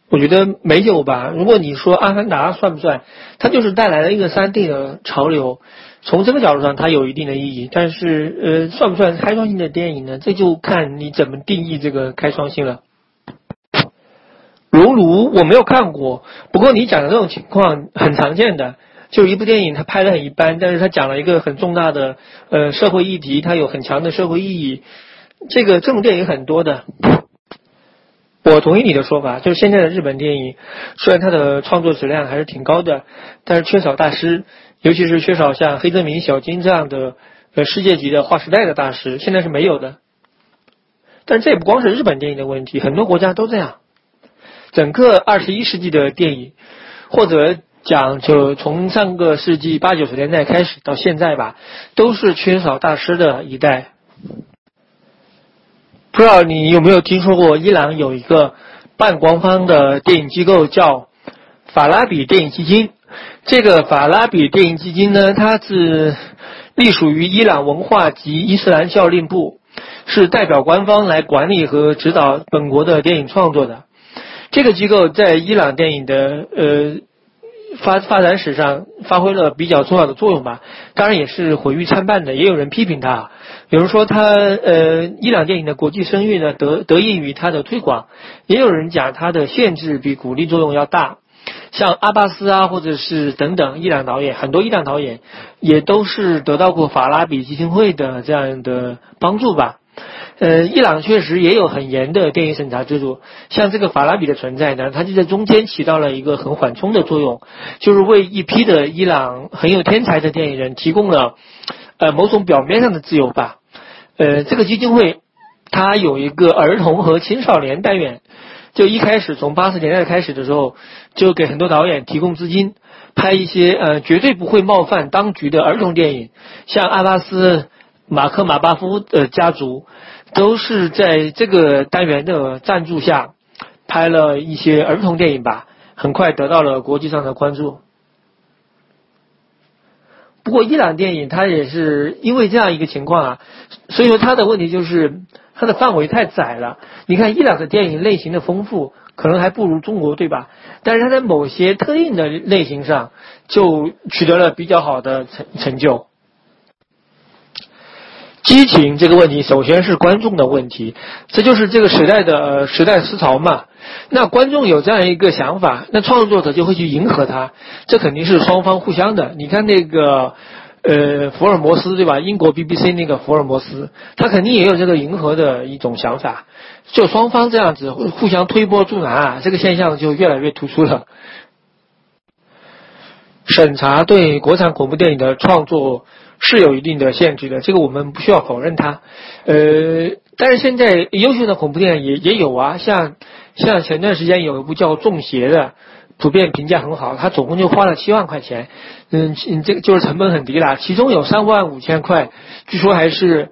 我觉得没有吧。如果你说《阿凡达》算不算，它就是带来了一个三 D 的潮流，从这个角度上它有一定的意义。但是，呃，算不算开创性的电影呢？这就看你怎么定义这个开创性了。熔炉我没有看过，不过你讲的这种情况很常见的，就一部电影它拍的很一般，但是它讲了一个很重大的呃社会议题，它有很强的社会意义。这个这种电影很多的，我同意你的说法，就是现在的日本电影，虽然它的创作质量还是挺高的，但是缺少大师，尤其是缺少像黑泽明、小金这样的呃世界级的划时代的大师，现在是没有的。但这也不光是日本电影的问题，很多国家都这样。整个二十一世纪的电影，或者讲就从上个世纪八九十年代开始到现在吧，都是缺少大师的一代。不知道你有没有听说过，伊朗有一个半官方的电影机构叫法拉比电影基金。这个法拉比电影基金呢，它是隶属于伊朗文化及伊斯兰教令部，是代表官方来管理和指导本国的电影创作的。这个机构在伊朗电影的呃。发发展史上发挥了比较重要的作用吧，当然也是毁誉参半的，也有人批评他，有人说他呃伊朗电影的国际声誉呢得得益于他的推广，也有人讲他的限制比鼓励作用要大，像阿巴斯啊或者是等等伊朗导演，很多伊朗导演也都是得到过法拉比基金会的这样的帮助吧。呃，伊朗确实也有很严的电影审查制度，像这个法拉比的存在呢，它就在中间起到了一个很缓冲的作用，就是为一批的伊朗很有天才的电影人提供了呃某种表面上的自由吧。呃，这个基金会它有一个儿童和青少年单元，就一开始从八十年代开始的时候，就给很多导演提供资金，拍一些呃绝对不会冒犯当局的儿童电影，像阿巴斯。马克马巴夫的家族，都是在这个单元的赞助下拍了一些儿童电影吧，很快得到了国际上的关注。不过伊朗电影它也是因为这样一个情况啊，所以说它的问题就是它的范围太窄了。你看伊朗的电影类型的丰富，可能还不如中国，对吧？但是它在某些特定的类型上就取得了比较好的成成就。激情这个问题，首先是观众的问题，这就是这个时代的时代思潮嘛。那观众有这样一个想法，那创作者就会去迎合他，这肯定是双方互相的。你看那个呃福尔摩斯对吧？英国 BBC 那个福尔摩斯，他肯定也有这个迎合的一种想法，就双方这样子互相推波助澜啊，这个现象就越来越突出了。审查对国产恐怖电影的创作。是有一定的限制的，这个我们不需要否认它。呃，但是现在优秀的恐怖电影也也有啊，像像前段时间有一部叫《中邪》的，普遍评价很好，他总共就花了七万块钱，嗯，这个就是成本很低了。其中有三万五千块，据说还是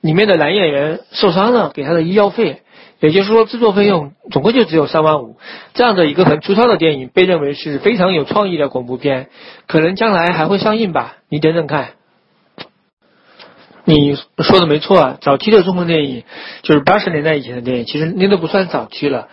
里面的男演员受伤了给他的医药费，也就是说制作费用总共就只有三万五。这样的一个很粗糙的电影，被认为是非常有创意的恐怖片，可能将来还会上映吧？你等等看。你说的没错啊，早期的中国电影就是八十年代以前的电影，其实那都不算早期了，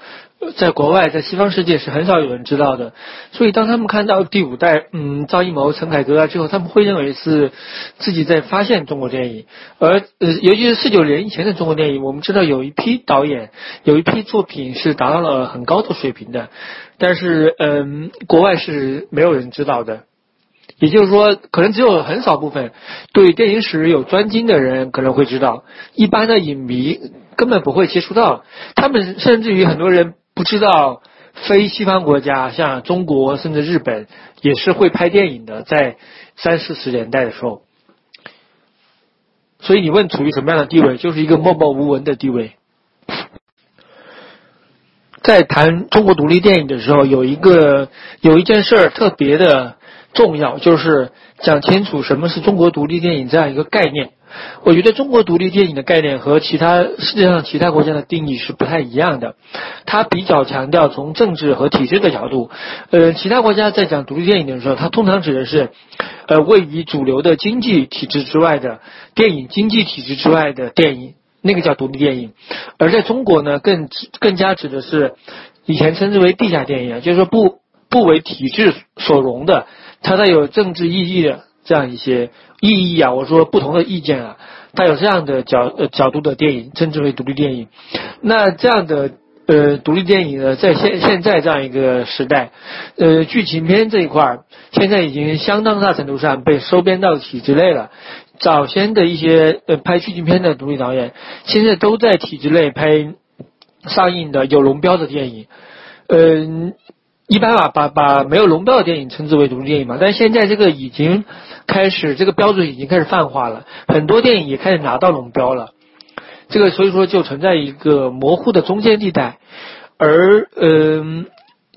在国外，在西方世界是很少有人知道的。所以当他们看到第五代，嗯，赵一谋、陈凯歌啊之后，他们会认为是自己在发现中国电影。而呃，尤其是四九年以前的中国电影，我们知道有一批导演，有一批作品是达到了很高的水平的，但是嗯，国外是没有人知道的。也就是说，可能只有很少部分对电影史有专精的人可能会知道，一般的影迷根本不会接触到。他们甚至于很多人不知道，非西方国家像中国甚至日本也是会拍电影的，在三四十年代的时候。所以你问处于什么样的地位，就是一个默默无闻的地位。在谈中国独立电影的时候，有一个有一件事儿特别的。重要就是讲清楚什么是中国独立电影这样一个概念。我觉得中国独立电影的概念和其他世界上其他国家的定义是不太一样的。它比较强调从政治和体制的角度。呃，其他国家在讲独立电影的时候，它通常指的是，呃，位于主流的经济体制之外的电影，经济体制之外的电影，那个叫独立电影。而在中国呢，更更加指的是以前称之为地下电影，就是说不不为体制所容的。它带有政治意义的这样一些意义啊，我说不同的意见啊，他有这样的角呃角度的电影，称之为独立电影。那这样的呃独立电影呢，在现现在这样一个时代，呃剧情片这一块儿，现在已经相当大程度上被收编到体制内了。早先的一些呃拍剧情片的独立导演，现在都在体制内拍上映的有龙标的电影，嗯。一般把把把没有龙标的电影称之为独立电影嘛，但现在这个已经开始，这个标准已经开始泛化了，很多电影也开始拿到龙标了，这个所以说就存在一个模糊的中间地带，而嗯，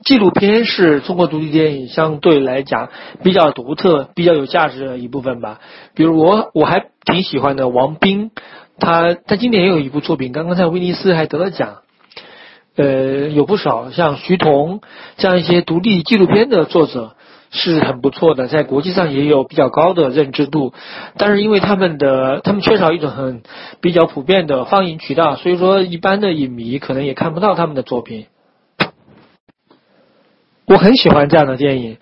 纪录片是中国独立电影相对来讲比较独特、比较有价值的一部分吧。比如我我还挺喜欢的王斌，他他今年也有一部作品，刚刚在威尼斯还得了奖。呃，有不少像徐彤这样一些独立纪录片的作者是很不错的，在国际上也有比较高的认知度。但是因为他们的他们缺少一种很比较普遍的放映渠道，所以说一般的影迷可能也看不到他们的作品。我很喜欢这样的电影，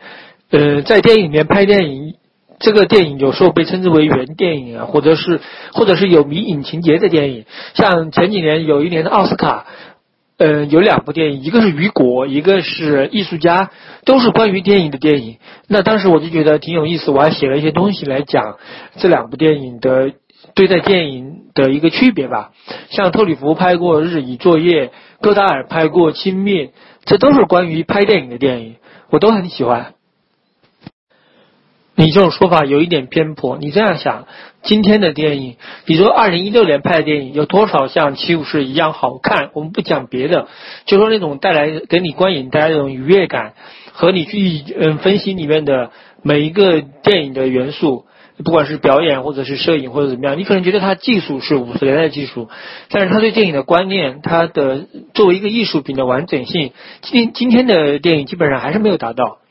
呃，在电影里面拍电影，这个电影有时候被称之为原电影啊，或者是或者是有迷影情节的电影，像前几年有一年的奥斯卡。嗯，有两部电影，一个是雨果，一个是艺术家，都是关于电影的电影。那当时我就觉得挺有意思，我还写了一些东西来讲这两部电影的对待电影的一个区别吧。像特里弗拍过《日以作业》，戈达尔拍过《轻蔑》，这都是关于拍电影的电影，我都很喜欢。你这种说法有一点偏颇。你这样想，今天的电影，比如说二零一六年拍的电影，有多少像《七武士》一样好看？我们不讲别的，就说那种带来给你观影带来那种愉悦感，和你去嗯分析里面的每一个电影的元素，不管是表演或者是摄影或者怎么样，你可能觉得他技术是五十年代的技术，但是他对电影的观念，他的作为一个艺术品的完整性，今今天的电影基本上还是没有达到。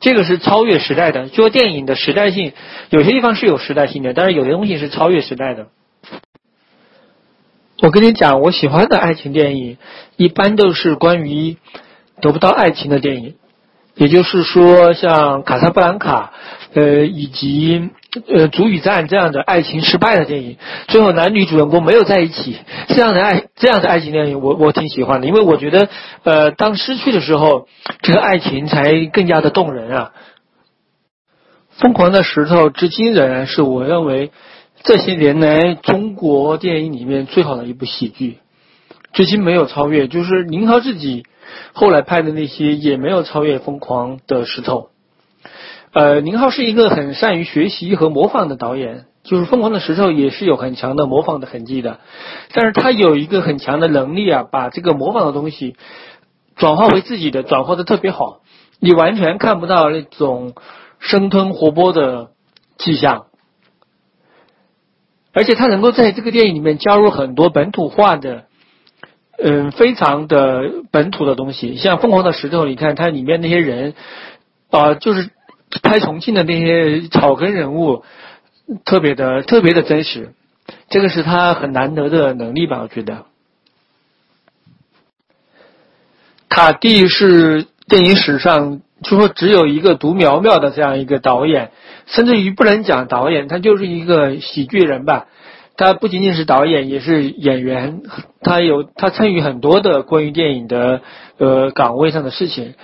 这个是超越时代的，做电影的时代性，有些地方是有时代性的，但是有些东西是超越时代的。我跟你讲，我喜欢的爱情电影，一般都是关于得不到爱情的电影，也就是说，像《卡萨布兰卡》，呃，以及呃《足与战》这样的爱情失败的电影，最后男女主人公没有在一起，这样的爱这样的爱情电影，我我挺喜欢的，因为我觉得，呃，当失去的时候，这个爱情才更加的动人啊。《疯狂的石头》至今仍然是我认为。这些年来，中国电影里面最好的一部喜剧，至今没有超越。就是宁浩自己后来拍的那些，也没有超越《疯狂的石头》。呃，宁浩是一个很善于学习和模仿的导演，就是《疯狂的石头》也是有很强的模仿的痕迹的。但是他有一个很强的能力啊，把这个模仿的东西转化为自己的，转化的特别好，你完全看不到那种生吞活剥的迹象。而且他能够在这个电影里面加入很多本土化的，嗯，非常的本土的东西，像《疯狂的石头》，你看它里面那些人，啊，就是拍重庆的那些草根人物，特别的特别的真实，这个是他很难得的能力吧？我觉得。卡蒂是电影史上就说只有一个独苗苗的这样一个导演。甚至于不能讲导演，他就是一个喜剧人吧。他不仅仅是导演，也是演员。他有他参与很多的关于电影的呃岗位上的事情。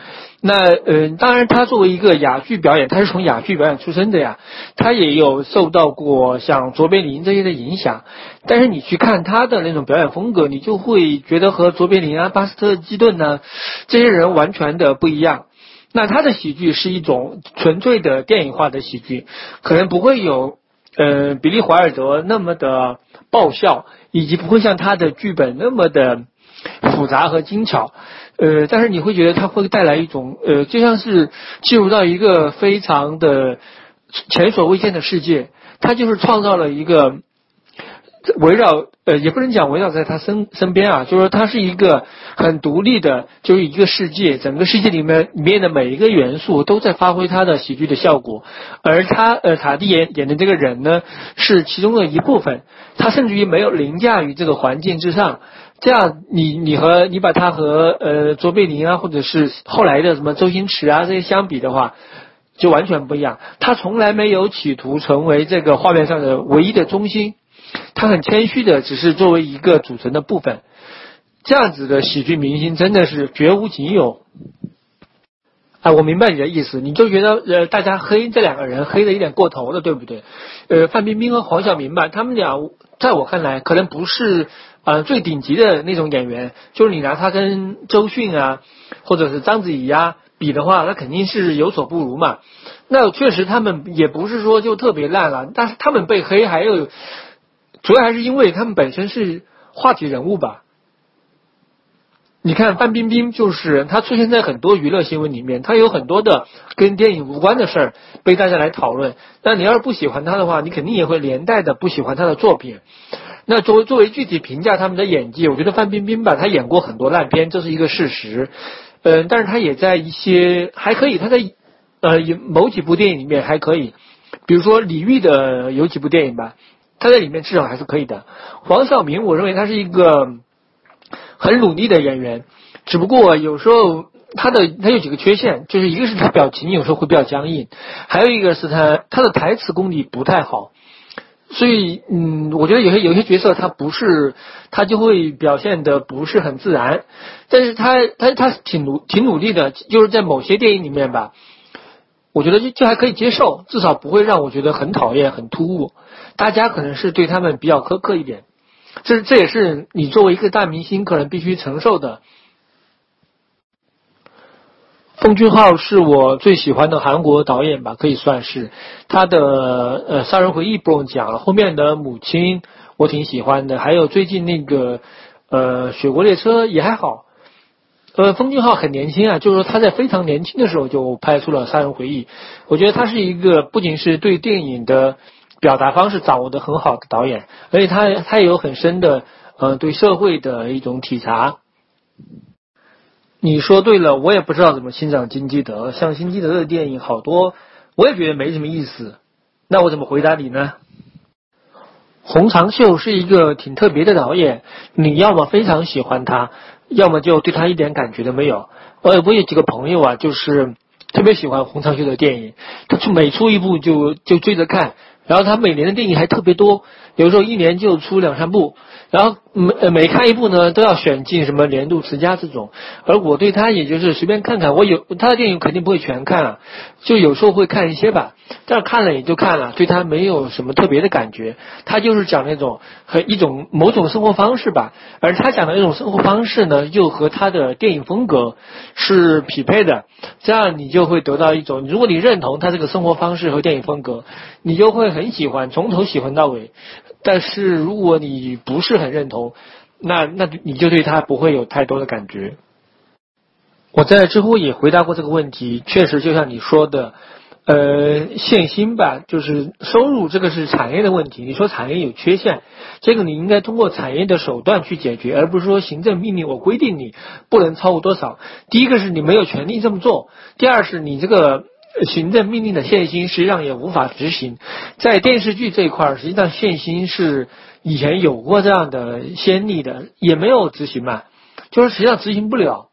那嗯，当然他作为一个哑剧表演，他是从哑剧表演出身的呀。他也有受到过像卓别林这些的影响。但是你去看他的那种表演风格，你就会觉得和卓别林啊、巴斯特基顿呢这些人完全的不一样。那他的喜剧是一种纯粹的电影化的喜剧，可能不会有，呃，比利怀尔德那么的爆笑，以及不会像他的剧本那么的复杂和精巧，呃，但是你会觉得他会带来一种，呃，就像是进入到一个非常的前所未见的世界，他就是创造了一个。围绕呃，也不能讲围绕在他身身边啊，就是说他是一个很独立的，就是一个世界，整个世界里面里面的每一个元素都在发挥他的喜剧的效果，而他呃塔蒂演演的这个人呢，是其中的一部分，他甚至于没有凌驾于这个环境之上，这样你你和你把他和呃卓别林啊，或者是后来的什么周星驰啊这些相比的话，就完全不一样，他从来没有企图成为这个画面上的唯一的中心。他很谦虚的，只是作为一个组成的部分，这样子的喜剧明星真的是绝无仅有。啊，我明白你的意思，你就觉得呃，大家黑这两个人黑的有点过头了，对不对？呃，范冰冰和黄晓明吧，他们俩在我看来可能不是呃最顶级的那种演员，就是你拿他跟周迅啊，或者是章子怡啊比的话，那肯定是有所不如嘛。那确实他们也不是说就特别烂了，但是他们被黑还有。主要还是因为他们本身是话题人物吧。你看范冰冰，就是她出现在很多娱乐新闻里面，她有很多的跟电影无关的事儿被大家来讨论。那你要是不喜欢她的话，你肯定也会连带的不喜欢她的作品。那作为作为具体评价他们的演技，我觉得范冰冰吧，她演过很多烂片，这是一个事实。嗯，但是她也在一些还可以，她在呃某几部电影里面还可以，比如说李玉的有几部电影吧。她在里面至少还是可以的。黄晓明，我认为他是一个很努力的演员，只不过有时候他的他有几个缺陷，就是一个是他表情有时候会比较僵硬，还有一个是他他的台词功底不太好，所以嗯，我觉得有些有些角色他不是他就会表现的不是很自然，但是他他他挺努挺努力的，就是在某些电影里面吧，我觉得就就还可以接受，至少不会让我觉得很讨厌很突兀。大家可能是对他们比较苛刻一点，这这也是你作为一个大明星可能必须承受的。奉俊昊是我最喜欢的韩国导演吧，可以算是他的呃《杀人回忆》不用讲了，后面的《母亲》我挺喜欢的，还有最近那个呃《雪国列车》也还好。呃，奉俊昊很年轻啊，就是说他在非常年轻的时候就拍出了《杀人回忆》，我觉得他是一个不仅是对电影的。表达方式掌握的很好的导演，而且他他也有很深的呃对社会的一种体察。你说对了，我也不知道怎么欣赏金基德，像金基德的电影好多，我也觉得没什么意思。那我怎么回答你呢？洪长秀是一个挺特别的导演，你要么非常喜欢他，要么就对他一点感觉都没有。我我有几个朋友啊，就是特别喜欢洪长秀的电影，他出每出一部就就追着看，然后他每年的电影还特别多，有时候一年就出两三部。然后每呃每看一部呢，都要选进什么年度十佳这种，而我对他也就是随便看看，我有他的电影肯定不会全看啊，就有时候会看一些吧，但是看了也就看了，对他没有什么特别的感觉。他就是讲那种和一种某种生活方式吧，而他讲的那种生活方式呢，又和他的电影风格是匹配的，这样你就会得到一种，如果你认同他这个生活方式和电影风格，你就会很喜欢，从头喜欢到尾。但是如果你不是很认同，那那你就对他不会有太多的感觉。我在知乎也回答过这个问题，确实就像你说的，呃，限薪吧，就是收入这个是产业的问题。你说产业有缺陷，这个你应该通过产业的手段去解决，而不是说行政命令我规定你不能超过多少。第一个是你没有权利这么做，第二是你这个。行政命令的限薪实际上也无法执行，在电视剧这一块实际上限薪是以前有过这样的先例的，也没有执行嘛，就是实际上执行不了。